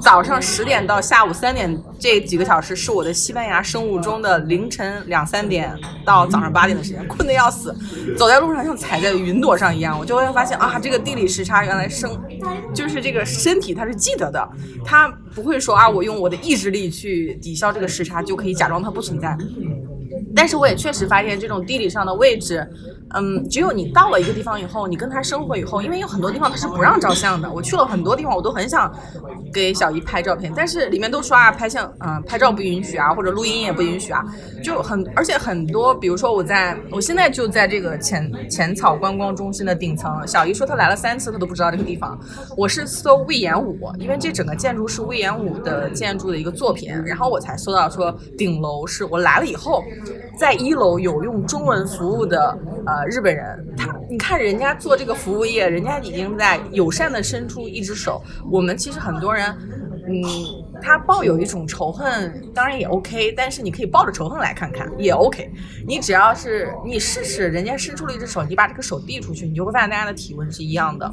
S1: 早上十点到下午三点这几个小时，是我的西班牙生物钟的凌晨两三点到早上八点的时间，困得要死，走在路上像踩在云朵上一样。我就会发现啊，这个地理时差原来生就是这个身体它是记得的，它不会说啊，我用我的意志力去抵消这个时差就可以假装它不存在。但是我也确实发现这种地理上的位置，嗯，只有你到了一个地方以后，你跟他生活以后，因为有很多地方他是不让照相的。我去了很多地方，我都很想给小姨拍照片，但是里面都说啊，拍相，嗯，拍照不允许啊，或者录音也不允许啊，就很，而且很多，比如说我在，我现在就在这个浅浅草观光中心的顶层，小姨说她来了三次，她都不知道这个地方。我是搜魏延武，因为这整个建筑是魏延武的建筑的一个作品，然后我才搜到说顶楼是我来了以后。在一楼有用中文服务的呃日本人，他你看人家做这个服务业，人家已经在友善的伸出一只手。我们其实很多人，嗯，他抱有一种仇恨，当然也 OK，但是你可以抱着仇恨来看看也 OK。你只要是你试试，人家伸出了一只手，你把这个手递出去，你就会发现大家的体温是一样的。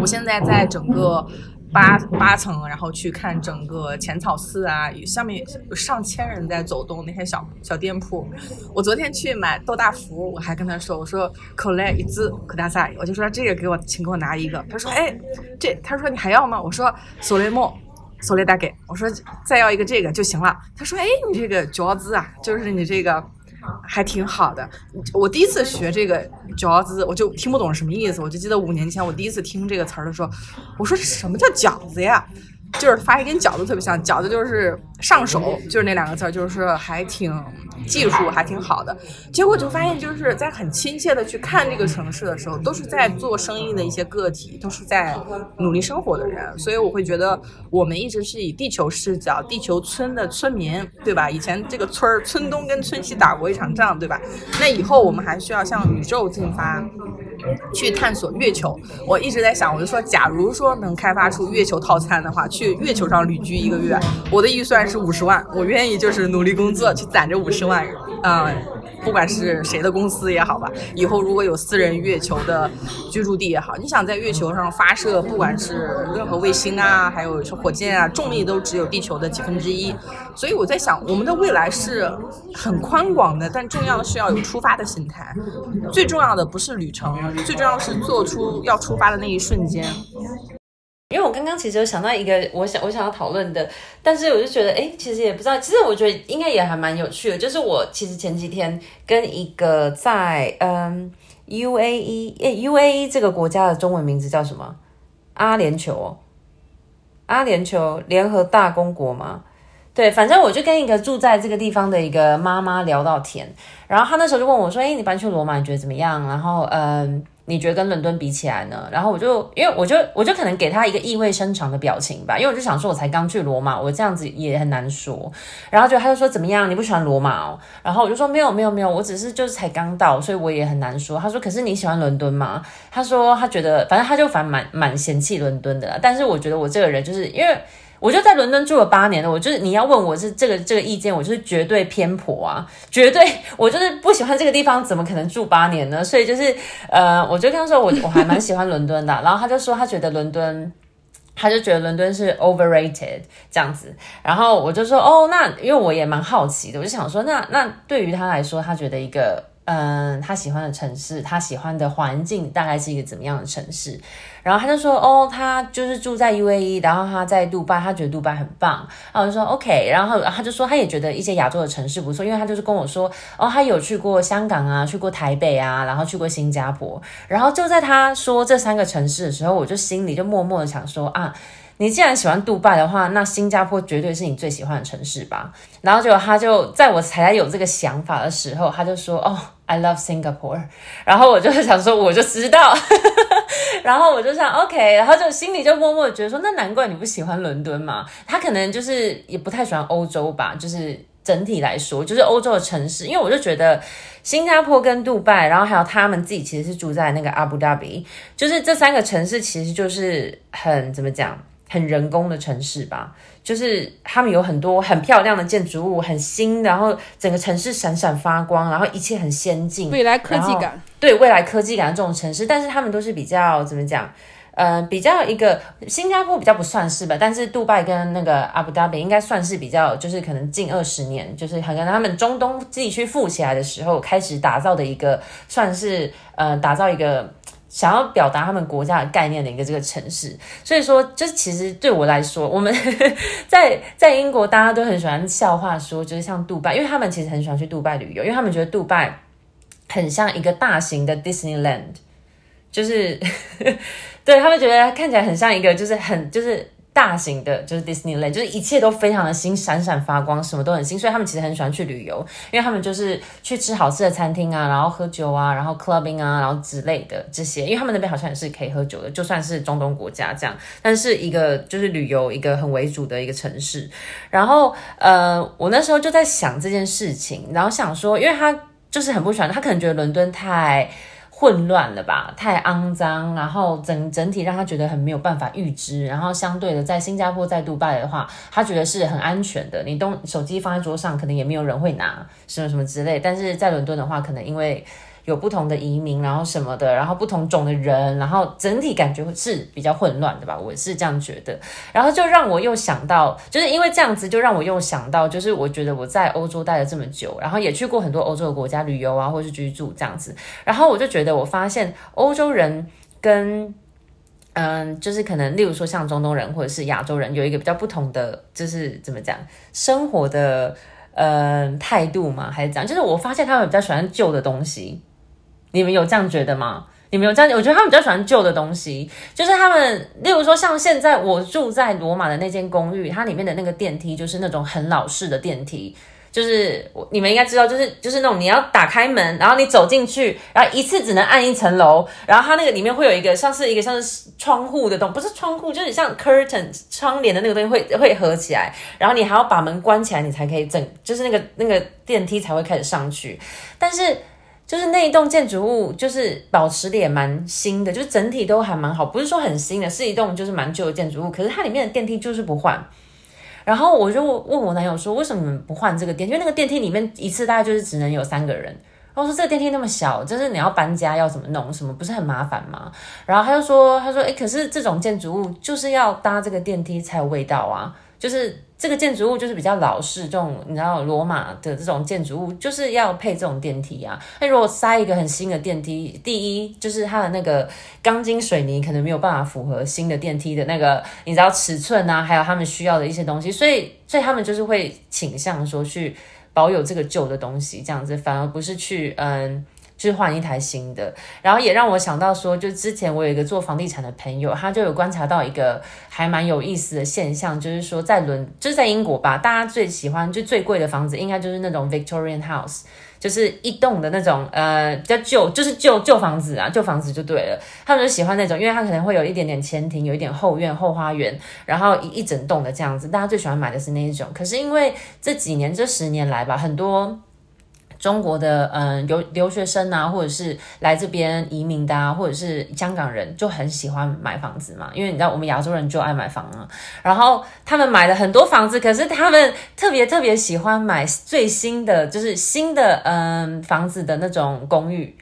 S1: 我现在在整个。八八层，然后去看整个浅草寺啊，下面有上千人在走动，那些小小店铺。我昨天去买豆大福，我还跟他说，我说口来一支可大赛，我就说这个给我，请给我拿一个。他说，哎，这，他说你还要吗？我说索雷莫，索雷大给，我说再要一个这个就行了。他说，哎，你这个脚子啊，就是你这个。还挺好的，我第一次学这个饺子，我就听不懂什么意思。我就记得五年前我第一次听这个词儿的时候，我说什么叫饺子呀？就是发音跟饺子特别像，饺子就是上手，就是那两个字，就是还挺技术还挺好的。结果就发现，就是在很亲切的去看这个城市的时候，都是在做生意的一些个体，都是在努力生活的人。所以我会觉得，我们一直是以地球视角、地球村的村民，对吧？以前这个村儿村东跟村西打过一场仗，对吧？那以后我们还需要向宇宙进发。去探索月球，我一直在想，我就说，假如说能开发出月球套餐的话，去月球上旅居一个月，我的预算是五十万，我愿意就是努力工作去攒这五十万，嗯。不管是谁的公司也好吧，以后如果有私人月球的居住地也好，你想在月球上发射，不管是任何卫星啊，还有火箭啊，重力都只有地球的几分之一。所以我在想，我们的未来是很宽广的，但重要的是要有出发的心态。最重要的不是旅程，最重要的是做出要出发的那一瞬间。
S3: 因为我刚刚其实有想到一个我想我想要讨论的，但是我就觉得哎，其实也不知道，其实我觉得应该也还蛮有趣的。就是我其实前几天跟一个在嗯 U A E 诶 U A E 这个国家的中文名字叫什么？阿联酋？阿联酋联合大公国吗？对，反正我就跟一个住在这个地方的一个妈妈聊到天，然后她那时候就问我说：“哎，你搬去罗马，你觉得怎么样？”然后嗯。你觉得跟伦敦比起来呢？然后我就因为我就我就可能给他一个意味深长的表情吧，因为我就想说，我才刚去罗马，我这样子也很难说。然后就他就说怎么样？你不喜欢罗马哦？然后我就说没有没有没有，我只是就是才刚到，所以我也很难说。他说可是你喜欢伦敦吗？他说他觉得反正他就反正蛮蛮嫌弃伦敦的，但是我觉得我这个人就是因为。我就在伦敦住了八年了，我就是你要问我是这个这个意见，我就是绝对偏颇啊，绝对我就是不喜欢这个地方，怎么可能住八年呢？所以就是呃，我就跟他说我我还蛮喜欢伦敦的，然后他就说他觉得伦敦，他就觉得伦敦是 overrated 这样子，然后我就说哦，那因为我也蛮好奇的，我就想说那那对于他来说，他觉得一个。嗯，他喜欢的城市，他喜欢的环境大概是一个怎么样的城市？然后他就说，哦，他就是住在 UAE，然后他在杜拜，他觉得杜拜很棒。然后我就说 OK，然后他就说他也觉得一些亚洲的城市不错，因为他就是跟我说，哦，他有去过香港啊，去过台北啊，然后去过新加坡。然后就在他说这三个城市的时候，我就心里就默默的想说啊。你既然喜欢杜拜的话，那新加坡绝对是你最喜欢的城市吧？然后结果他就在我才有这个想法的时候，他就说：“哦，I love Singapore。”然后我就想说，我就知道。然后我就想，OK，然后就心里就默默觉得说，那难怪你不喜欢伦敦嘛。他可能就是也不太喜欢欧洲吧，就是整体来说，就是欧洲的城市。因为我就觉得新加坡跟杜拜，然后还有他们自己其实是住在那个阿布达比，就是这三个城市其实就是很怎么讲？很人工的城市吧，就是他们有很多很漂亮的建筑物，很新，然后整个城市闪闪发光，然后一切很先进，
S2: 未来科技感，
S3: 对未来科技感的这种城市，但是他们都是比较怎么讲，呃，比较一个新加坡比较不算是吧，但是杜拜跟那个阿布达比应该算是比较，就是可能近二十年，就是可能他们中东地区富起来的时候开始打造的一个，算是呃打造一个。想要表达他们国家的概念的一个这个城市。所以说，就是其实对我来说，我们 在在英国大家都很喜欢笑话说，就是像杜拜，因为他们其实很喜欢去杜拜旅游，因为他们觉得杜拜很像一个大型的 Disneyland，就是 对他们觉得看起来很像一个，就是很就是。大型的，就是 Disneyland，就是一切都非常的新，闪闪发光，什么都很新，所以他们其实很喜欢去旅游，因为他们就是去吃好吃的餐厅啊，然后喝酒啊，然后 clubbing 啊，然后之类的这些，因为他们那边好像也是可以喝酒的，就算是中东国家这样，但是一个就是旅游一个很为主的一个城市。然后呃，我那时候就在想这件事情，然后想说，因为他就是很不喜欢，他可能觉得伦敦太。混乱了吧，太肮脏，然后整整体让他觉得很没有办法预知，然后相对的，在新加坡、在杜拜的话，他觉得是很安全的，你东手机放在桌上，可能也没有人会拿，什么什么之类，但是在伦敦的话，可能因为。有不同的移民，然后什么的，然后不同种的人，然后整体感觉是比较混乱的吧，我是这样觉得。然后就让我又想到，就是因为这样子，就让我又想到，就是我觉得我在欧洲待了这么久，然后也去过很多欧洲的国家旅游啊，或是居住这样子，然后我就觉得我发现欧洲人跟嗯，就是可能例如说像中东人或者是亚洲人有一个比较不同的，就是怎么讲生活的呃态度嘛，还是怎样？就是我发现他们比较喜欢旧的东西。你们有这样觉得吗？你们有这样？我觉得他们比较喜欢旧的东西，就是他们，例如说像现在我住在罗马的那间公寓，它里面的那个电梯就是那种很老式的电梯，就是你们应该知道，就是就是那种你要打开门，然后你走进去，然后一次只能按一层楼，然后它那个里面会有一个像是一个像是窗户的东，不是窗户，就是像 curtain 窗帘的那个东西会会合起来，然后你还要把门关起来，你才可以整，就是那个那个电梯才会开始上去，但是。就是那一栋建筑物，就是保持的也蛮新的，就是整体都还蛮好，不是说很新的，是一栋就是蛮旧的建筑物。可是它里面的电梯就是不换。然后我就问我男友说，为什么不换这个电梯？因为那个电梯里面一次大概就是只能有三个人。然后说这个电梯那么小，就是你要搬家要怎么弄？什么不是很麻烦吗？然后他就说，他说，诶，可是这种建筑物就是要搭这个电梯才有味道啊，就是。这个建筑物就是比较老式，这种你知道罗马的这种建筑物就是要配这种电梯啊。那如果塞一个很新的电梯，第一就是它的那个钢筋水泥可能没有办法符合新的电梯的那个你知道尺寸啊，还有他们需要的一些东西，所以所以他们就是会倾向说去保有这个旧的东西，这样子反而不是去嗯。就是换一台新的，然后也让我想到说，就之前我有一个做房地产的朋友，他就有观察到一个还蛮有意思的现象，就是说在伦，就是在英国吧，大家最喜欢就最贵的房子，应该就是那种 Victorian house，就是一栋的那种，呃，比较旧，就是旧旧房子啊，旧房子就对了。他们就喜欢那种，因为它可能会有一点点前庭，有一点后院、后花园，然后一一整栋的这样子，大家最喜欢买的是那一种。可是因为这几年、这十年来吧，很多。中国的嗯留留学生啊，或者是来这边移民的啊，或者是香港人，就很喜欢买房子嘛。因为你知道，我们亚洲人就爱买房啊。然后他们买了很多房子，可是他们特别特别喜欢买最新的，就是新的嗯房子的那种公寓。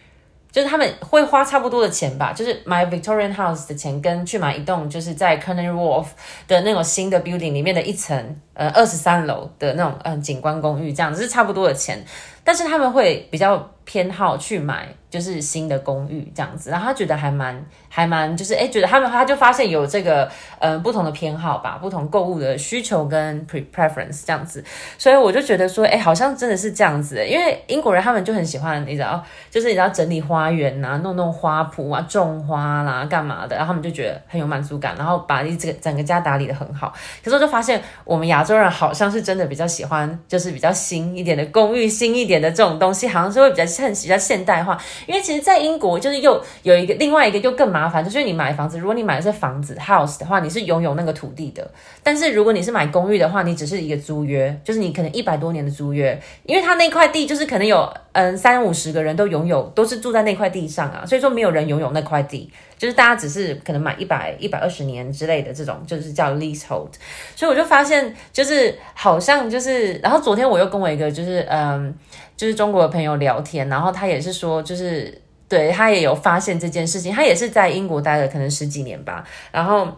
S3: 就是他们会花差不多的钱吧，就是买 Victorian House 的钱，跟去买一栋就是在 Canary Wharf 的那种新的 building 里面的一层呃二十三楼的那种嗯景观公寓，这样子是差不多的钱。但是他们会比较偏好去买就是新的公寓这样子，然后他觉得还蛮还蛮就是哎，觉得他们他就发现有这个呃不同的偏好吧，不同购物的需求跟 preference 这样子，所以我就觉得说哎，好像真的是这样子，因为英国人他们就很喜欢你知道，就是你知道整理花园呐，弄弄花圃啊，种花啦，干嘛的，然后他们就觉得很有满足感，然后把一这个整个家打理的很好。可是我就发现我们亚洲人好像是真的比较喜欢，就是比较新一点的公寓，新一点。的这种东西好像是会比较现比较现代化，因为其实，在英国就是又有一个另外一个就更麻烦，就是你买房子，如果你买的是房子 house 的话，你是拥有那个土地的；但是如果你是买公寓的话，你只是一个租约，就是你可能一百多年的租约，因为他那块地就是可能有嗯三五十个人都拥有，都是住在那块地上啊，所以说没有人拥有那块地。就是大家只是可能买一百一百二十年之类的这种，就是叫 leasehold，所以我就发现，就是好像就是，然后昨天我又跟我一个就是嗯，就是中国的朋友聊天，然后他也是说，就是对他也有发现这件事情，他也是在英国待了可能十几年吧，然后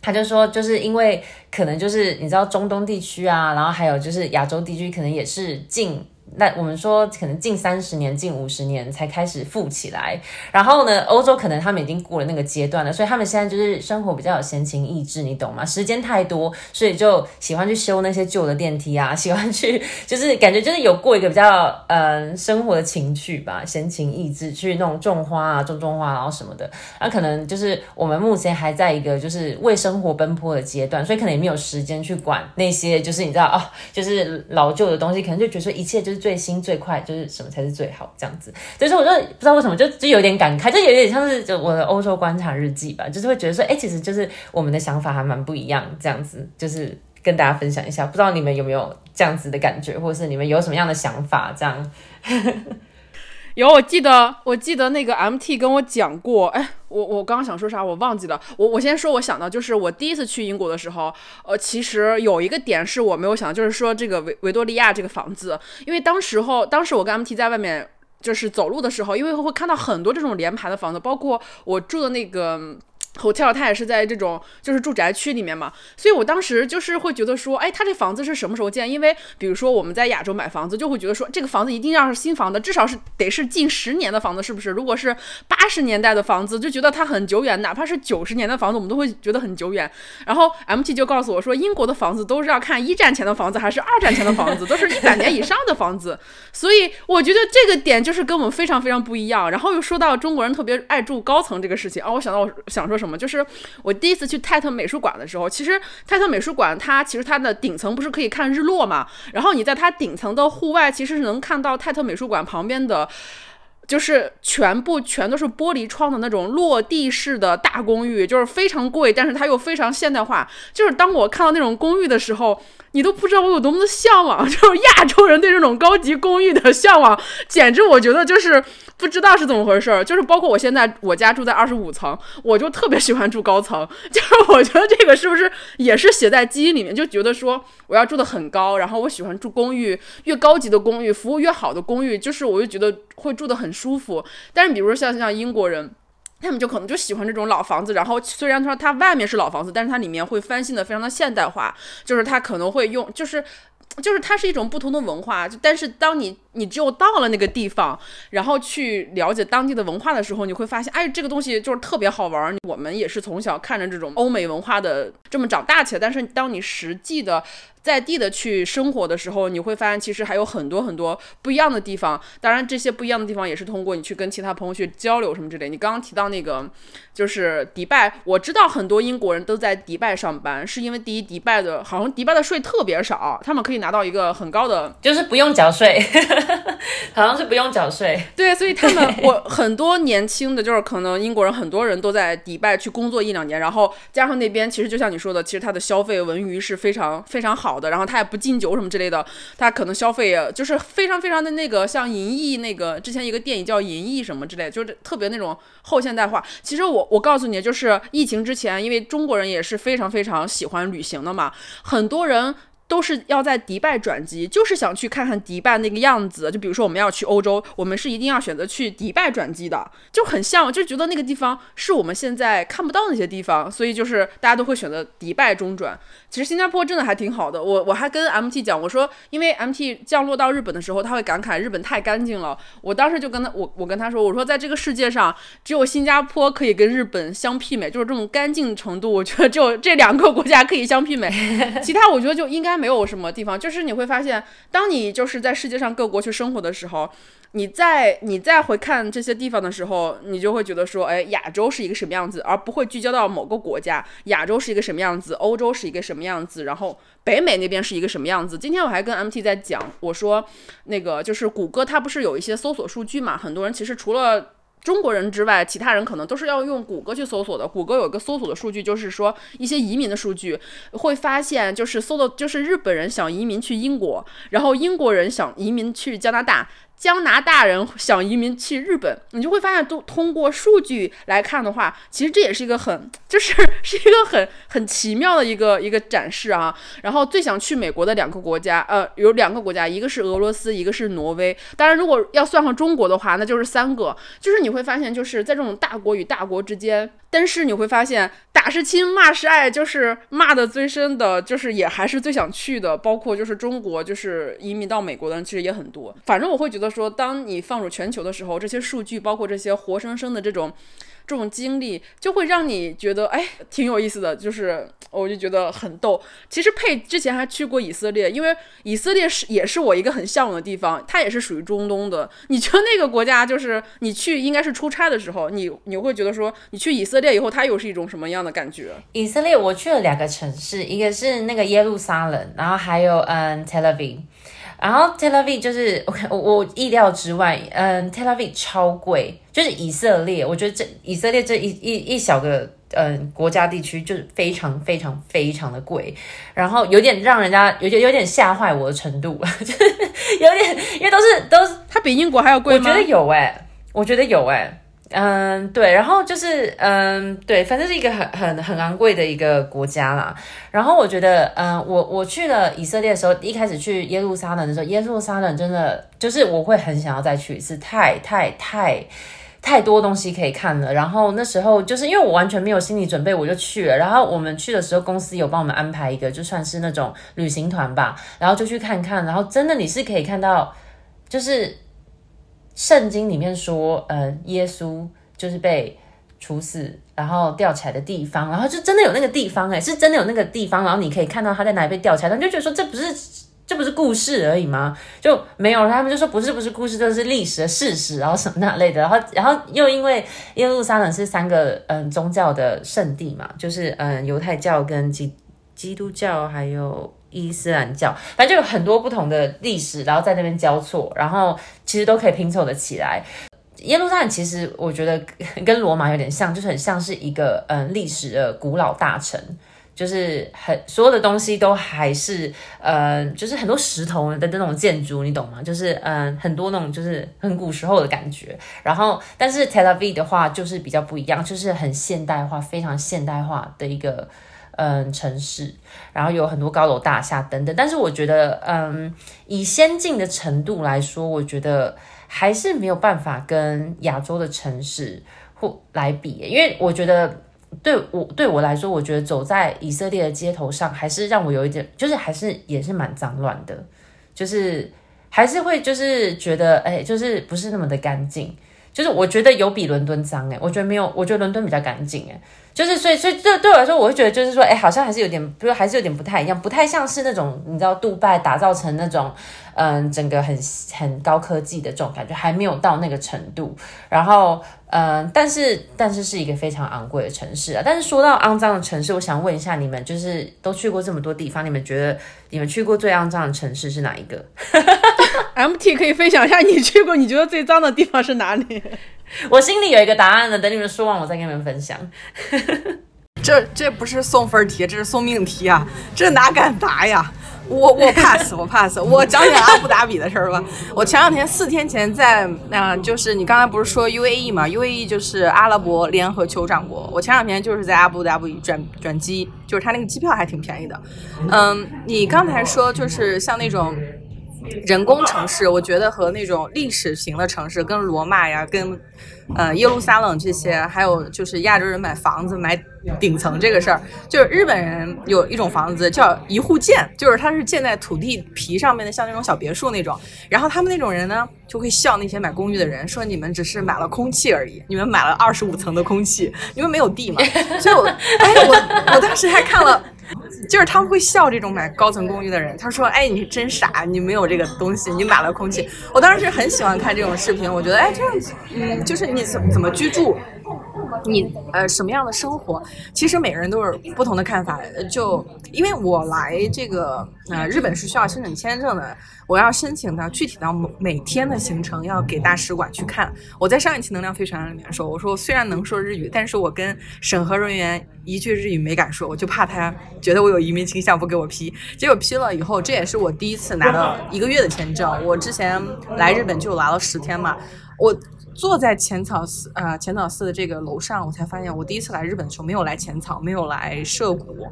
S3: 他就说，就是因为可能就是你知道中东地区啊，然后还有就是亚洲地区，可能也是近。那我们说可能近三十年、近五十年才开始富起来。然后呢，欧洲可能他们已经过了那个阶段了，所以他们现在就是生活比较有闲情逸致，你懂吗？时间太多，所以就喜欢去修那些旧的电梯啊，喜欢去就是感觉就是有过一个比较嗯生活的情趣吧，闲情逸致去那种种花啊、种种花然后什么的。那可能就是我们目前还在一个就是为生活奔波的阶段，所以可能也没有时间去管那些就是你知道哦，就是老旧的东西，可能就觉得说一切就是最新最快，就是什么才是最好这样子。所以说，我就不知道为什么就就有点感慨，就有点像是就我的欧洲观察日记吧，就是会觉得说，哎，其实就是我们的想法还蛮不一样，这样子就是跟大家分享一下，不知道你们有没有这样子的感觉，或者是你们有什么样的想法这样。
S2: 有，我记得，我记得那个 MT 跟我讲过，哎，我我刚刚想说啥，我忘记了。我我先说，我想到就是我第一次去英国的时候，呃，其实有一个点是我没有想到，就是说这个维维多利亚这个房子，因为当时候，当时我跟 MT 在外面就是走路的时候，因为会看到很多这种连排的房子，包括我住的那个。Hotel 它也是在这种就是住宅区里面嘛，所以我当时就是会觉得说，哎，他这房子是什么时候建？因为比如说我们在亚洲买房子，就会觉得说这个房子一定要是新房子，至少是得是近十年的房子，是不是？如果是八十年代的房子，就觉得它很久远，哪怕是九十年的房子，我们都会觉得很久远。然后 MT 就告诉我说，英国的房子都是要看一战前的房子还是二战前的房子，都是一百年以上的房子。所以我觉得这个点就是跟我们非常非常不一样。然后又说到中国人特别爱住高层这个事情啊，我想到我想说。什么？就是我第一次去泰特美术馆的时候，其实泰特美术馆它其实它的顶层不是可以看日落嘛？然后你在它顶层的户外，其实是能看到泰特美术馆旁边的，就是全部全都是玻璃窗的那种落地式的大公寓，就是非常贵，但是它又非常现代化。就是当我看到那种公寓的时候，你都不知道我有多么的向往，就是亚洲人对这种高级公寓的向往，简直我觉得就是。不知道是怎么回事儿，就是包括我现在我家住在二十五层，我就特别喜欢住高层，就是我觉得这个是不是也是写在基因里面，就觉得说我要住的很高，然后我喜欢住公寓，越高级的公寓，服务越好的公寓，就是我就觉得会住的很舒服。但是比如说像像英国人，他们就可能就喜欢这种老房子，然后虽然说它外面是老房子，但是它里面会翻新的非常的现代化，就是它可能会用就是。就是它是一种不同的文化，但是当你你只有到了那个地方，然后去了解当地的文化的时候，你会发现，哎，这个东西就是特别好玩。我们也是从小看着这种欧美文化的这么长大起来，但是当你实际的。在地的去生活的时候，你会发现其实还有很多很多不一样的地方。当然，这些不一样的地方也是通过你去跟其他朋友去交流什么之类。你刚刚提到那个就是迪拜，我知道很多英国人都在迪拜上班，是因为第一，迪拜的好像迪拜的税特别少，他们可以拿到一个很高的，
S3: 就是不用缴税，好像是不用缴税。
S2: 对，所以他们我很多年轻的，就是可能英国人很多人都在迪拜去工作一两年，然后加上那边其实就像你说的，其实他的消费文娱是非常非常好。好的，然后他也不禁酒什么之类的，他可能消费就是非常非常的那个，像银翼那个之前一个电影叫银翼什么之类，就是特别那种后现代化。其实我我告诉你，就是疫情之前，因为中国人也是非常非常喜欢旅行的嘛，很多人。都是要在迪拜转机，就是想去看看迪拜那个样子。就比如说我们要去欧洲，我们是一定要选择去迪拜转机的，就很像，就觉得那个地方是我们现在看不到那些地方，所以就是大家都会选择迪拜中转。其实新加坡真的还挺好的，我我还跟 MT 讲，我说因为 MT 降落到日本的时候，他会感慨日本太干净了。我当时就跟他我我跟他说，我说在这个世界上只有新加坡可以跟日本相媲美，就是这种干净程度，我觉得只有这两个国家可以相媲美，其他我觉得就应该。没有什么地方，就是你会发现，当你就是在世界上各国去生活的时候，你在你再回看这些地方的时候，你就会觉得说，哎，亚洲是一个什么样子，而不会聚焦到某个国家。亚洲是一个什么样子，欧洲是一个什么样子，然后北美那边是一个什么样子。今天我还跟 MT 在讲，我说那个就是谷歌，它不是有一些搜索数据嘛？很多人其实除了中国人之外，其他人可能都是要用谷歌去搜索的。谷歌有一个搜索的数据，就是说一些移民的数据，会发现就是搜的，就是日本人想移民去英国，然后英国人想移民去加拿大。加拿大人想移民去日本，你就会发现，都通过数据来看的话，其实这也是一个很，就是 是一个很很奇妙的一个一个展示啊。然后最想去美国的两个国家，呃，有两个国家，一个是俄罗斯，一个是挪威。当然，如果要算上中国的话，那就是三个。就是你会发现，就是在这种大国与大国之间，但是你会发现，打是亲，骂是爱，就是骂的最深的，就是也还是最想去的，包括就是中国，就是移民到美国的人其实也很多。反正我会觉得说，当你放入全球的时候，这些数据，包括这些活生生的这种。这种经历就会让你觉得哎挺有意思的，就是我就觉得很逗。其实佩之前还去过以色列，因为以色列是也是我一个很向往的地方，它也是属于中东的。你觉得那个国家就是你去应该是出差的时候，你你会觉得说你去以色列以后，它又是一种什么样的感觉？
S3: 以色列我去了两个城市，一个是那个耶路撒冷，然后还有嗯 Tel Aviv。然后 Tel Aviv 就是我我我意料之外，嗯，Tel Aviv 超贵，就是以色列，我觉得这以色列这一一一小个嗯国家地区就是非常非常非常的贵，然后有点让人家有点有点吓坏我的程度，就是有点因为都是都是
S2: 它比英国还要贵
S3: 吗？我觉得有哎，我觉得有哎。嗯，对，然后就是，嗯，对，反正是一个很很很昂贵的一个国家啦。然后我觉得，嗯，我我去了以色列的时候，一开始去耶路撒冷的时候，耶路撒冷真的就是我会很想要再去一次，太太太太多东西可以看了。然后那时候就是因为我完全没有心理准备，我就去了。然后我们去的时候，公司有帮我们安排一个，就算是那种旅行团吧，然后就去看看。然后真的你是可以看到，就是。圣经里面说，呃，耶稣就是被处死，然后吊起来的地方，然后就真的有那个地方，哎，是真的有那个地方，然后你可以看到他在哪里被吊起来，你就觉得说这不是这不是故事而已吗？就没有，他们就说不是不是故事，这是历史的事实，然后什么那类的，然后然后又因为耶路撒冷是三个嗯宗教的圣地嘛，就是嗯犹太教跟基基督教还有。伊斯兰教，反正就有很多不同的历史，然后在那边交错，然后其实都可以拼凑的起来。耶路撒冷其实我觉得 跟罗马有点像，就是很像是一个嗯历史的古老大城，就是很所有的东西都还是呃，就是很多石头的那种建筑，你懂吗？就是嗯很多那种就是很古时候的感觉。然后但是 Tel Aviv 的话就是比较不一样，就是很现代化，非常现代化的一个。嗯，城市，然后有很多高楼大厦等等，但是我觉得，嗯，以先进的程度来说，我觉得还是没有办法跟亚洲的城市或来比，因为我觉得对我对我来说，我觉得走在以色列的街头上，还是让我有一点，就是还是也是蛮脏乱的，就是还是会就是觉得，哎，就是不是那么的干净，就是我觉得有比伦敦脏，哎，我觉得没有，我觉得伦敦比较干净，哎。就是，所以，所以这对我来说，我会觉得就是说，哎，好像还是有点，比如还是有点不太一样，不太像是那种你知道，杜拜打造成那种，嗯，整个很很高科技的这种感觉，还没有到那个程度。然后，嗯，但是，但是是一个非常昂贵的城市啊。但是说到肮脏的城市，我想问一下你们，就是都去过这么多地方，你们觉得你们去过最肮脏的城市是哪一个？
S2: MT 可以分享一下你去过你觉得最脏的地方是哪里？
S3: 我心里有一个答案了，等你们说完，我再跟你们分享。
S1: 这这不是送分题，这是送命题啊！这哪敢答呀？我我 pass，我 pass。我讲讲阿布达比的事儿吧。我前两天四天前在那，就是你刚才不是说 UAE 嘛？UAE 就是阿拉伯联合酋长国。我前两天就是在阿布达比转转机，就是他那个机票还挺便宜的。嗯，你刚才说就是像那种。人工城市，我觉得和那种历史型的城市，跟罗马呀，跟呃耶路撒冷这些，还有就是亚洲人买房子买顶层这个事儿，就是日本人有一种房子叫一户建，就是它是建在土地皮上面的，像那种小别墅那种。然后他们那种人呢，就会笑那些买公寓的人，说你们只是买了空气而已，你们买了二十五层的空气，因为没有地嘛。所以我，哎，我我当时还看了。就是他们会笑这种买高层公寓的人。他说：“哎，你真傻，你没有这个东西，你买了空气。”我当时很喜欢看这种视频，我觉得，哎，这样子，嗯，就是你怎么怎么居住。你呃什么样的生活？其实每个人都是不同的看法。就因为我来这个呃日本是需要申请签证的，我要申请到具体到每天的行程要给大使馆去看。我在上一期能量飞船里面说，我说虽然能说日语，但是我跟审核人员一句日语没敢说，我就怕他觉得我有移民倾向不给我批。结果批了以后，这也是我第一次拿到一个月的签证。我之前来日本就来了十天嘛，我。坐在浅草寺啊，浅草寺的这个楼上，我才发现我第一次来日本的时候没有来浅草，没有来涉谷，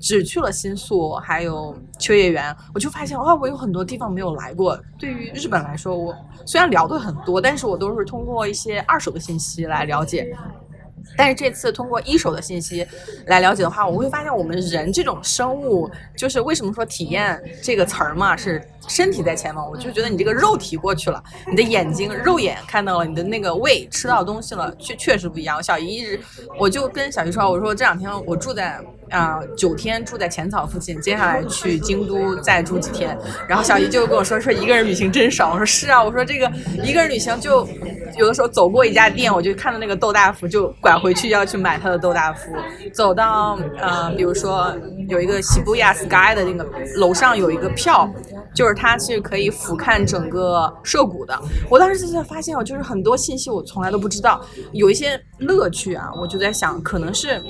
S1: 只去了新宿，还有秋叶原。我就发现哇，我有很多地方没有来过。对于日本来说，我虽然聊的很多，但是我都是通过一些二手的信息来了解。但是这次通过一手的信息来了解的话，我会发现我们人这种生物，就是为什么说体验这个词儿嘛，是身体在前方，我就觉得你这个肉体过去了，你的眼睛肉眼看到了，你的那个胃吃到东西了，确确实不一样。小姨一直，我就跟小姨说，我说这两天我住在啊、九天住在浅草附近，接下来去京都再住几天。然后小姨就跟我说说一个人旅行真爽，我说是啊，我说这个一个人旅行就有的时候走过一家店，我就看到那个豆大福，就拐回去要去买他的豆大福。走到呃，比如说有一个西布亚 Sky 的那个楼上有一个票，就是它是可以俯瞰整个涉谷的。我当时就在发现，我就是很多信息我从来都不知道，有一些乐趣啊，我就在想，可能是。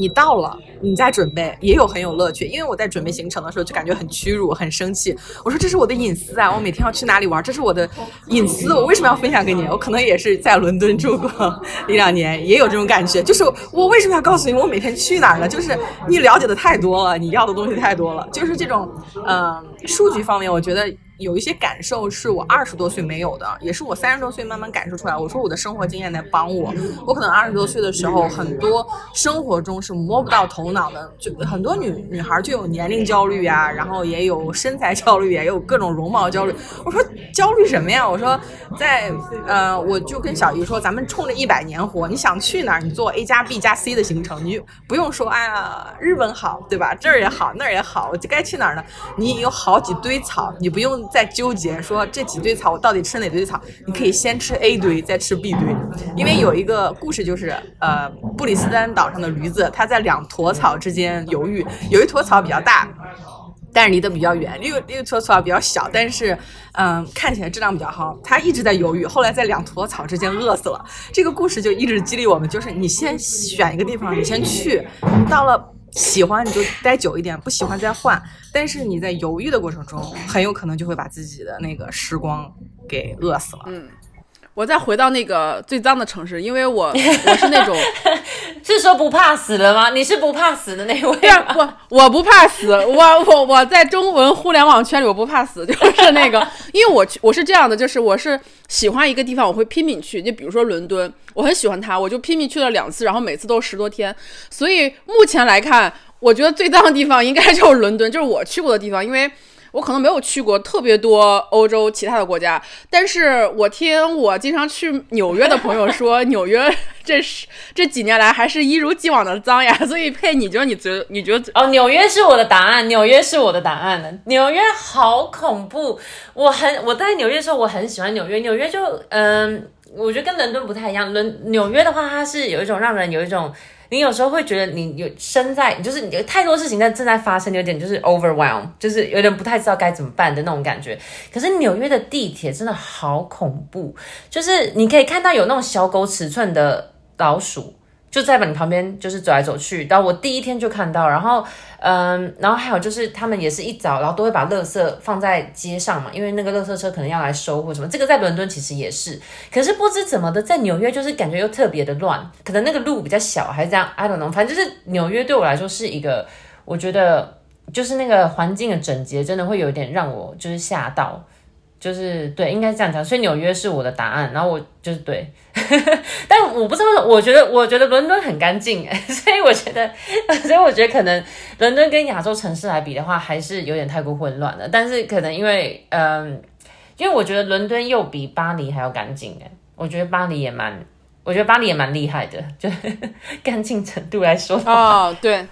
S1: 你到了，你再准备也有很有乐趣。因为我在准备行程的时候就感觉很屈辱、很生气。我说这是我的隐私啊，我每天要去哪里玩，这是我的隐私，我为什么要分享给你？我可能也是在伦敦住过 一两年，也有这种感觉。就是我为什么要告诉你我每天去哪儿呢？就是你了解的太多了，你要的东西太多了。就是这种，嗯、数据方面，我觉得。有一些感受是我二十多岁没有的，也是我三十多岁慢慢感受出来。我说我的生活经验在帮我，我可能二十多岁的时候，很多生活中是摸不到头脑的，就很多女女孩就有年龄焦虑啊，然后也有身材焦虑，也有各种容貌焦虑。我说焦虑什么呀？我说在呃，我就跟小姨说，咱们冲着一百年活，你想去哪儿，你做 A 加 B 加 C 的行程，你不用说哎呀日本好，对吧？这儿也好，那儿也好，我就该去哪儿呢？你有好几堆草，你不用在纠结说这几堆草我到底吃哪堆草，你可以先吃 A 堆，再吃 B 堆。因为有一个故事就是，呃，布里斯丹岛上的驴子，它在两坨草之间犹豫，有一坨草比较大。但是离得比较远，另另一坨草比较小，但是，嗯，看起来质量比较好。它一直在犹豫，后来在两坨草之间饿死了。这个故事就一直激励我们，就是你先选一个地方，你先去，到了喜欢你就待久一点，不喜欢再换。但是你在犹豫的过程中，很有可能就会把自己的那个时光给饿死了。
S2: 嗯，我再回到那个最脏的城市，因为我我是那种，
S3: 是说不怕死了吗？你是不怕死的那位
S2: 对啊，
S3: 吗？
S2: 我我不怕死，我我我在中文互联网圈里我不怕死，就是那个，因为我去我是这样的，就是我是喜欢一个地方，我会拼命去，就比如说伦敦，我很喜欢它，我就拼命去了两次，然后每次都十多天，所以目前来看，我觉得最脏的地方应该 就是伦敦，就是我去过的地方，因为。我可能没有去过特别多欧洲其他的国家，但是我听我经常去纽约的朋友说，纽约这是这几年来还是一如既往的脏呀。所以佩，你觉得你觉你觉得
S3: 哦，纽约是我的答案，纽约是我的答案了。纽约好恐怖，我很我在纽约的时候我很喜欢纽约，纽约就嗯，我觉得跟伦敦不太一样。伦纽约的话，它是有一种让人有一种。你有时候会觉得你有身在，就是有太多事情在正在发生，有点就是 overwhelm，就是有点不太知道该怎么办的那种感觉。可是纽约的地铁真的好恐怖，就是你可以看到有那种小狗尺寸的老鼠。就在你旁边，就是走来走去。然后我第一天就看到，然后，嗯，然后还有就是他们也是一早，然后都会把垃圾放在街上嘛，因为那个垃圾车可能要来收或什么。这个在伦敦其实也是，可是不知怎么的，在纽约就是感觉又特别的乱，可能那个路比较小，还是这样，I don't know。反正就是纽约对我来说是一个，我觉得就是那个环境的整洁，真的会有点让我就是吓到。就是对，应该这样讲，所以纽约是我的答案，然后我就是对，但我不知道，我觉得我觉得伦敦很干净，所以我觉得，所以我觉得可能伦敦跟亚洲城市来比的话，还是有点太过混乱了。但是可能因为，嗯，因为我觉得伦敦又比巴黎还要干净，哎，我觉得巴黎也蛮，我觉得巴黎也蛮厉害的，就干净程度来说的话，
S2: 哦，对。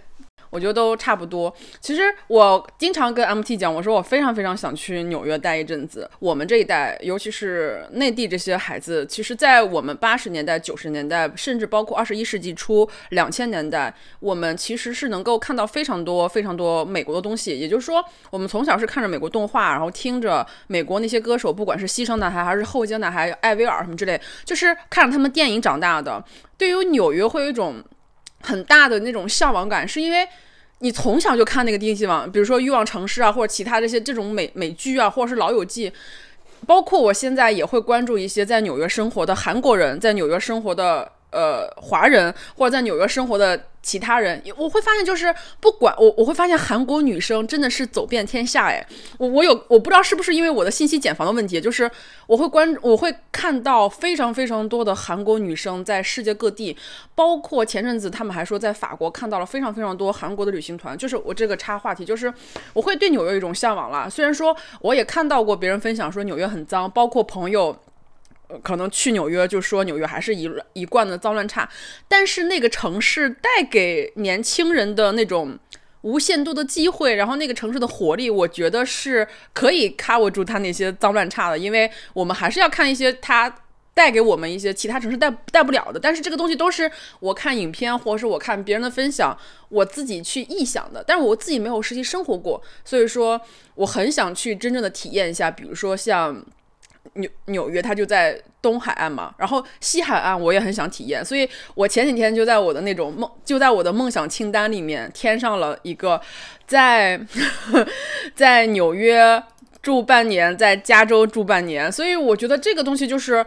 S2: 我觉得都差不多。其实我经常跟 MT 讲，我说我非常非常想去纽约待一阵子。我们这一代，尤其是内地这些孩子，其实，在我们八十年代、九十年代，甚至包括二十一世纪初两千年代，我们其实是能够看到非常多非常多美国的东西。也就是说，我们从小是看着美国动画，然后听着美国那些歌手，不管是西城男孩还是后街男孩、艾薇儿什么之类，就是看着他们电影长大的。对于纽约，会有一种。很大的那种向往感，是因为你从小就看那个电视剧网，比如说《欲望城市》啊，或者其他这些这种美美剧啊，或者是《老友记》，包括我现在也会关注一些在纽约生活的韩国人，在纽约生活的呃华人或者在纽约生活的其他人，我会发现就是不管我我会发现韩国女生真的是走遍天下哎，我我有我不知道是不是因为我的信息茧房的问题，就是我会关我会看到非常非常多的韩国女生在世界各地，包括前阵子他们还说在法国看到了非常非常多韩国的旅行团，就是我这个插话题，就是我会对纽约有一种向往了，虽然说我也看到过别人分享说纽约很脏，包括朋友。可能去纽约就说纽约还是一一贯的脏乱差，但是那个城市带给年轻人的那种无限度的机会，然后那个城市的活力，我觉得是可以 cover 住它那些脏乱差的。因为我们还是要看一些它带给我们一些其他城市带带不了的。但是这个东西都是我看影片或者是我看别人的分享，我自己去臆想的。但是我自己没有实际生活过，所以说我很想去真正的体验一下，比如说像。纽纽约，它就在东海岸嘛，然后西海岸我也很想体验，所以我前几天就在我的那种梦，就在我的梦想清单里面添上了一个，在在纽约住半年，在加州住半年，所以我觉得这个东西就是。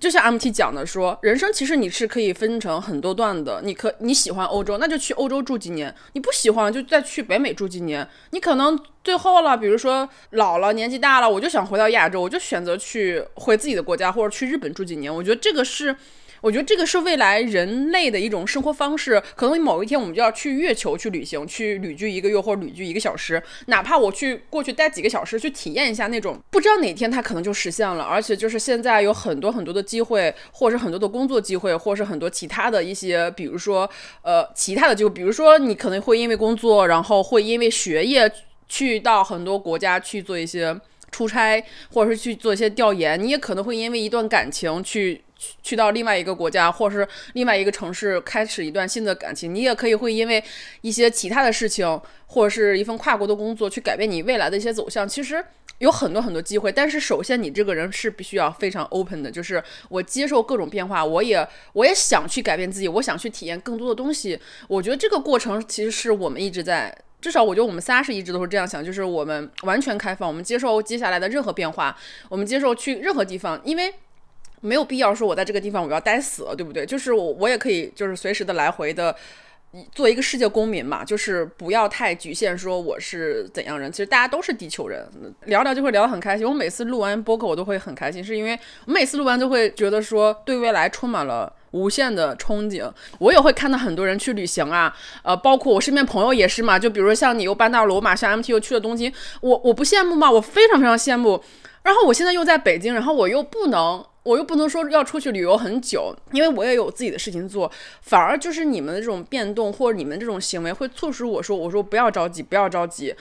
S2: 就像 MT 讲的说，人生其实你是可以分成很多段的。你可你喜欢欧洲，那就去欧洲住几年；你不喜欢，就再去北美住几年。你可能最后了，比如说老了，年纪大了，我就想回到亚洲，我就选择去回自己的国家，或者去日本住几年。我觉得这个是。我觉得这个是未来人类的一种生活方式。可能某一天我们就要去月球去旅行，去旅居一个月或者旅居一个小时，哪怕我去过去待几个小时，去体验一下那种，不知道哪天它可能就实现了。而且就是现在有很多很多的机会，或者是很多的工作机会，或者是很多其他的一些，比如说呃其他的机会，比如说你可能会因为工作，然后会因为学业去到很多国家去做一些出差，或者是去做一些调研。你也可能会因为一段感情去。去到另外一个国家，或者是另外一个城市，开始一段新的感情。你也可以会因为一些其他的事情，或者是一份跨国的工作，去改变你未来的一些走向。其实有很多很多机会，但是首先你这个人是必须要非常 open 的，就是我接受各种变化，我也我也想去改变自己，我想去体验更多的东西。我觉得这个过程其实是我们一直在，至少我觉得我们仨是一直都是这样想，就是我们完全开放，我们接受接下来的任何变化，我们接受去任何地方，因为。没有必要说，我在这个地方我要待死了，对不对？就是我，我也可以，就是随时的来回的，做一个世界公民嘛。就是不要太局限，说我是怎样人。其实大家都是地球人，聊聊就会聊得很开心。我每次录完播客，我都会很开心，是因为我每次录完都会觉得说，对未来充满了无限的憧憬。我也会看到很多人去旅行啊，呃，包括我身边朋友也是嘛。就比如说像你又搬到罗马，像 MT 又去了东京，我我不羡慕吗？我非常非常羡慕。然后我现在又在北京，然后我又不能。我又不能说要出去旅游很久，因为我也有自己的事情做，反而就是你们的这种变动或者你们这种行为会促使我说，我说不要着急，不要着急，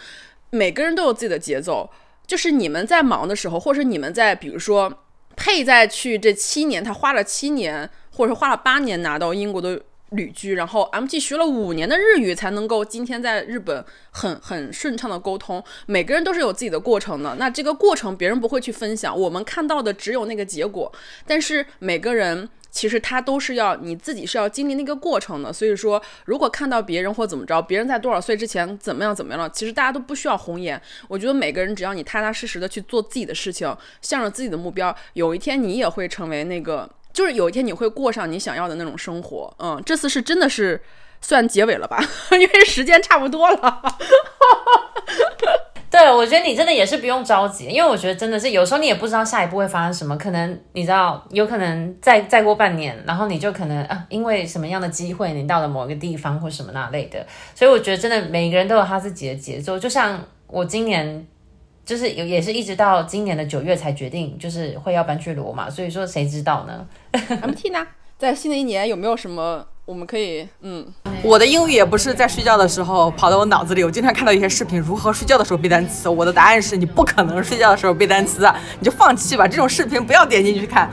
S2: 每个人都有自己的节奏，就是你们在忙的时候，或者你们在比如说配在去这七年，他花了七年，或者是花了八年拿到英国的。旅居，然后 MT 学了五年的日语才能够今天在日本很很顺畅的沟通。每个人都是有自己的过程的，那这个过程别人不会去分享，我们看到的只有那个结果。但是每个人其实他都是要你自己是要经历那个过程的。所以说，如果看到别人或怎么着，别人在多少岁之前怎么样怎么样了，其实大家都不需要红颜。我觉得每个人只要你踏踏实实的去做自己的事情，向着自己的目标，有一天你也会成为那个。就是有一天你会过上你想要的那种生活，嗯，这次是真的是算结尾了吧？因为时间差不多了。
S3: 对，我觉得你真的也是不用着急，因为我觉得真的是有时候你也不知道下一步会发生什么，可能你知道有可能再再过半年，然后你就可能啊，因为什么样的机会你到了某个地方或什么那类的，所以我觉得真的每个人都有他自己的节奏，就像我今年。就是有也是一直到今年的九月才决定，就是会要搬去罗马，所以说谁知道呢
S2: ？MT 呢，在新的一年有没有什么我们可以嗯？
S1: 我的英语也不是在睡觉的时候跑到我脑子里，我经常看到一些视频，如何睡觉的时候背单词。我的答案是你不可能睡觉的时候背单词，你就放弃吧，这种视频不要点进去看。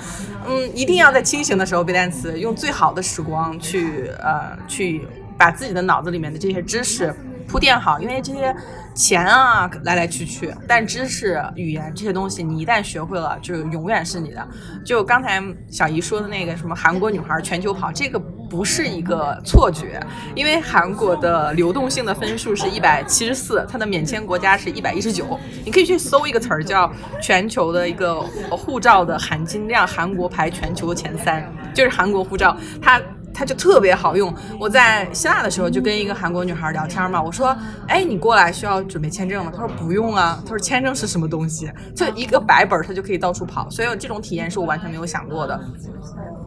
S1: 嗯，一定要在清醒的时候背单词，用最好的时光去呃去把自己的脑子里面的这些知识。铺垫好，因为这些钱啊来来去去，但知识、语言这些东西，你一旦学会了，就永远是你的。就刚才小姨说的那个什么韩国女孩全球跑，这个不是一个错觉，因为韩国的流动性的分数是一百七十四，它的免签国家是一百一十九。你可以去搜一个词儿叫“全球的一个护照的含金量”，韩国排全球前三，就是韩国护照，它。它就特别好用。我在希腊的时候就跟一个韩国女孩聊天嘛，我说：“哎，你过来需要准备签证吗？”她说：“不用啊。”她说：“签证是什么东西？就一个白本，她就可以到处跑。”所以这种体验是我完全没有想过的。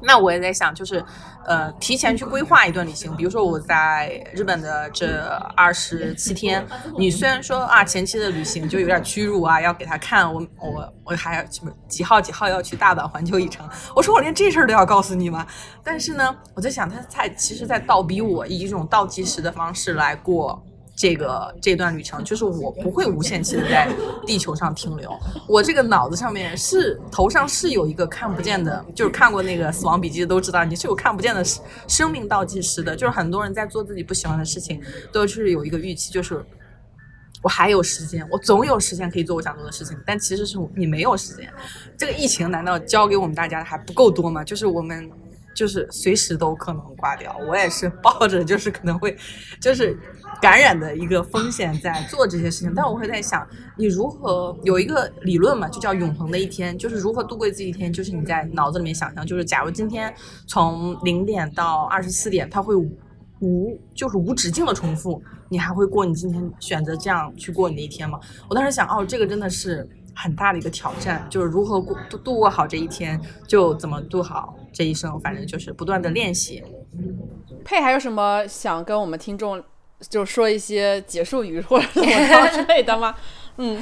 S1: 那我也在想，就是，呃，提前去规划一段旅行。比如说我在日本的这二十七天，你虽然说啊，前期的旅行就有点屈辱啊，要给他看我我我还要什么几号几号要去大阪环球影城，我说我连这事儿都要告诉你吗？但是呢，我在想他在其实在倒逼我以一种倒计时的方式来过。这个这段旅程就是我不会无限期的在地球上停留，我这个脑子上面是头上是有一个看不见的，就是看过那个《死亡笔记》都知道，你是有看不见的生命倒计时的，就是很多人在做自己不喜欢的事情，都是有一个预期，就是我还有时间，我总有时间可以做我想做的事情，但其实是你没有时间。这个疫情难道教给我们大家的还不够多吗？就是我们就是随时都可能挂掉，我也是抱着就是可能会就是。感染的一个风险在做这些事情，但我会在想，你如何有一个理论嘛，就叫永恒的一天，就是如何度过这一天，就是你在脑子里面想象，就是假如今天从零点到二十四点，它会无就是无止境的重复，你还会过你今天选择这样去过你的一天吗？我当时想，哦，这个真的是很大的一个挑战，就是如何过度度过好这一天，就怎么度好这一生，反正就是不断的练习。
S2: 佩还有什么想跟我们听众？就说一些结束语或者什么之类的吗？嗯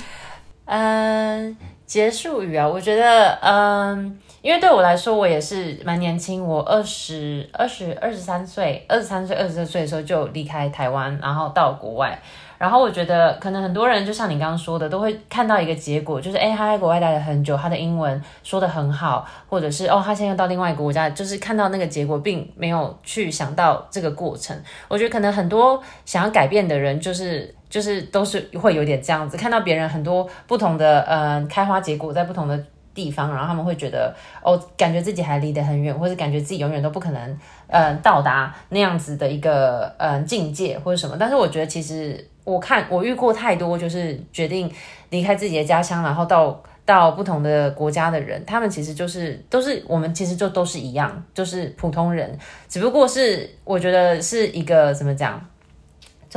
S3: 嗯，结束语啊，我觉得嗯，因为对我来说，我也是蛮年轻，我二十二十二十三岁，二十三岁二十四岁的时候就离开台湾，然后到国外。然后我觉得，可能很多人就像你刚刚说的，都会看到一个结果，就是哎，他在国外待了很久，他的英文说的很好，或者是哦，他现在到另外一个国家，就是看到那个结果，并没有去想到这个过程。我觉得可能很多想要改变的人，就是就是都是会有点这样子，看到别人很多不同的嗯开花结果在不同的地方，然后他们会觉得哦，感觉自己还离得很远，或者感觉自己永远都不可能嗯到达那样子的一个嗯境界或者什么。但是我觉得其实。我看我遇过太多，就是决定离开自己的家乡，然后到到不同的国家的人，他们其实就是都是我们其实就都是一样，就是普通人，只不过是我觉得是一个怎么讲。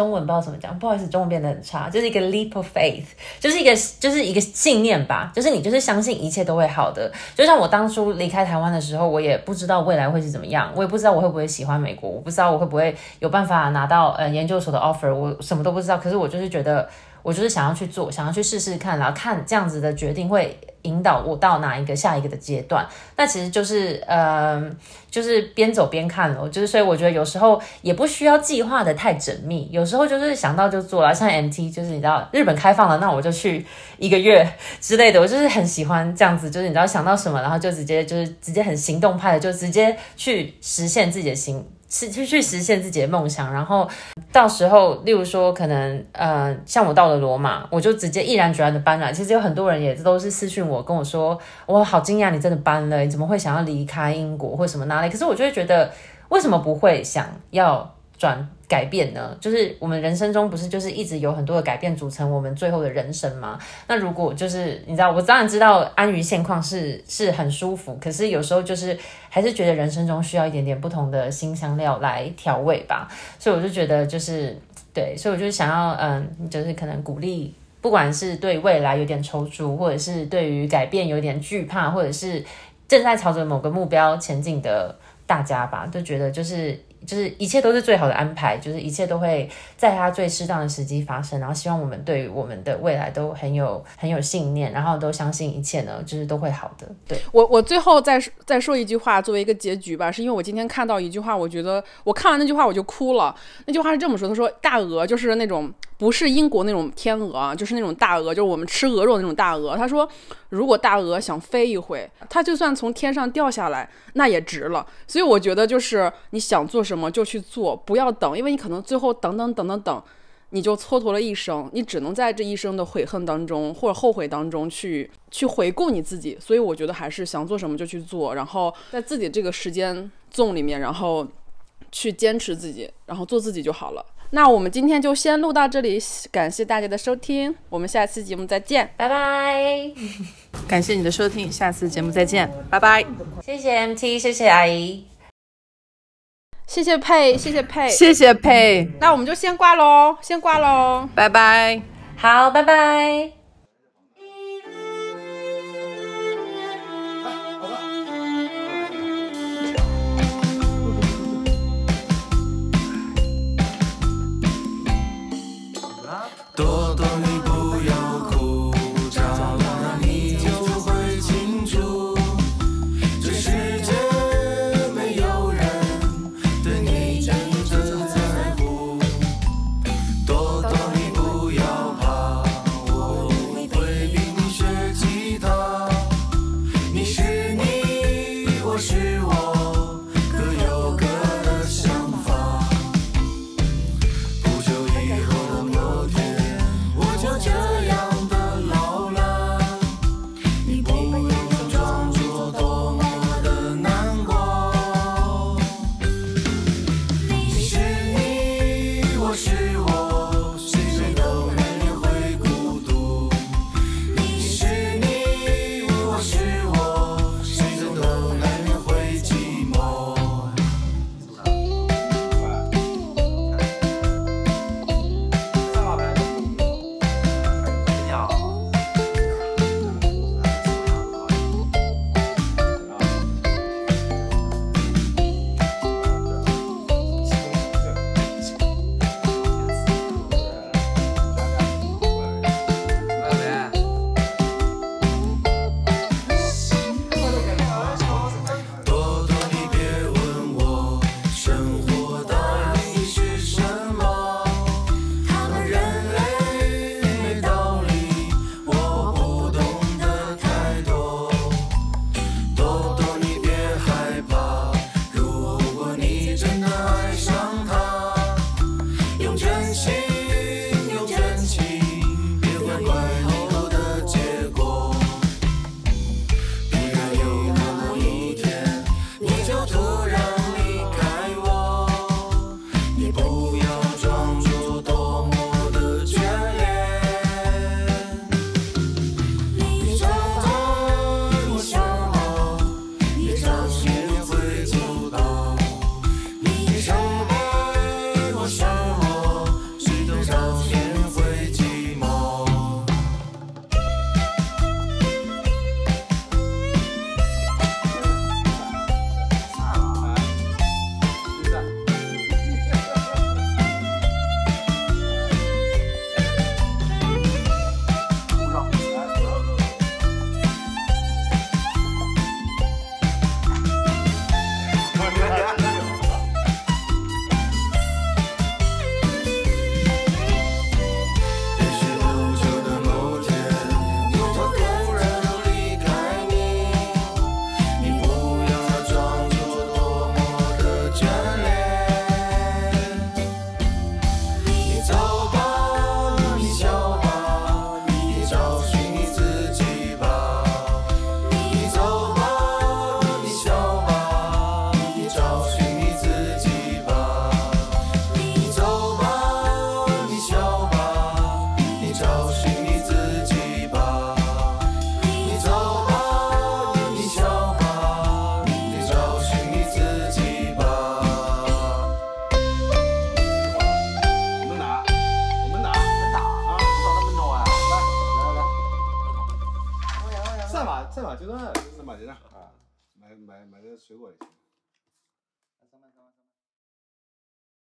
S3: 中文不知道怎么讲，不好意思，中文变得很差。就是一个 leap of faith，就是一个就是一个信念吧，就是你就是相信一切都会好的。就像我当初离开台湾的时候，我也不知道未来会是怎么样，我也不知道我会不会喜欢美国，我不知道我会不会有办法拿到呃研究所的 offer，我什么都不知道。可是我就是觉得，我就是想要去做，想要去试试看，然后看这样子的决定会。引导我到哪一个下一个的阶段，那其实就是，呃，就是边走边看了。就是所以我觉得有时候也不需要计划的太缜密，有时候就是想到就做了。像 MT，就是你知道日本开放了，那我就去一个月之类的。我就是很喜欢这样子，就是你知道想到什么，然后就直接就是直接很行动派的，就直接去实现自己的心。是去去实现自己的梦想，然后到时候，例如说，可能呃，像我到了罗马，我就直接毅然决然的搬了。其实有很多人也都是私讯我，跟我说，我好惊讶，你真的搬了，你怎么会想要离开英国或什么哪里？可是我就会觉得，为什么不会想要？转改变呢？就是我们人生中不是就是一直有很多的改变组成我们最后的人生吗？那如果就是你知道，我当然知道安于现况是是很舒服，可是有时候就是还是觉得人生中需要一点点不同的新香料来调味吧。所以我就觉得就是对，所以我就想要嗯，就是可能鼓励，不管是对未来有点踌躇，或者是对于改变有点惧怕，或者是正在朝着某个目标前进的大家吧，都觉得就是。就是一切都是最好的安排，就是一切都会在它最适当的时机发生。然后希望我们对于我们的未来都很有很有信念，然后都相信一切呢，就是都会好的。对
S2: 我，我最后再再说一句话作为一个结局吧，是因为我今天看到一句话，我觉得我看完那句话我就哭了。那句话是这么说：他说大鹅就是那种不是英国那种天鹅，就是那种大鹅，就是我们吃鹅肉那种大鹅。他说如果大鹅想飞一回，它就算从天上掉下来，那也值了。所以我觉得就是你想做。什么就去做，不要等。因为你可能最后等等等等等，你就蹉跎了一生。你只能在这一生的悔恨当中，或者后悔当中去去回顾你自己。所以我觉得还是想做什么就去做，然后在自己这个时间纵里面，然后去坚持自己，然后做自己就好了。那我们今天就先录到这里，感谢大家的收听，我们下期节目再见，
S4: 拜拜。
S1: 感谢你的收听，下次节目再见，拜拜。
S4: 谢谢 MT，谢谢阿姨。
S2: 谢谢佩，谢谢佩，
S1: 谢谢佩。
S2: 那我们就先挂喽，先挂喽。
S1: 拜拜，
S4: 好，拜拜。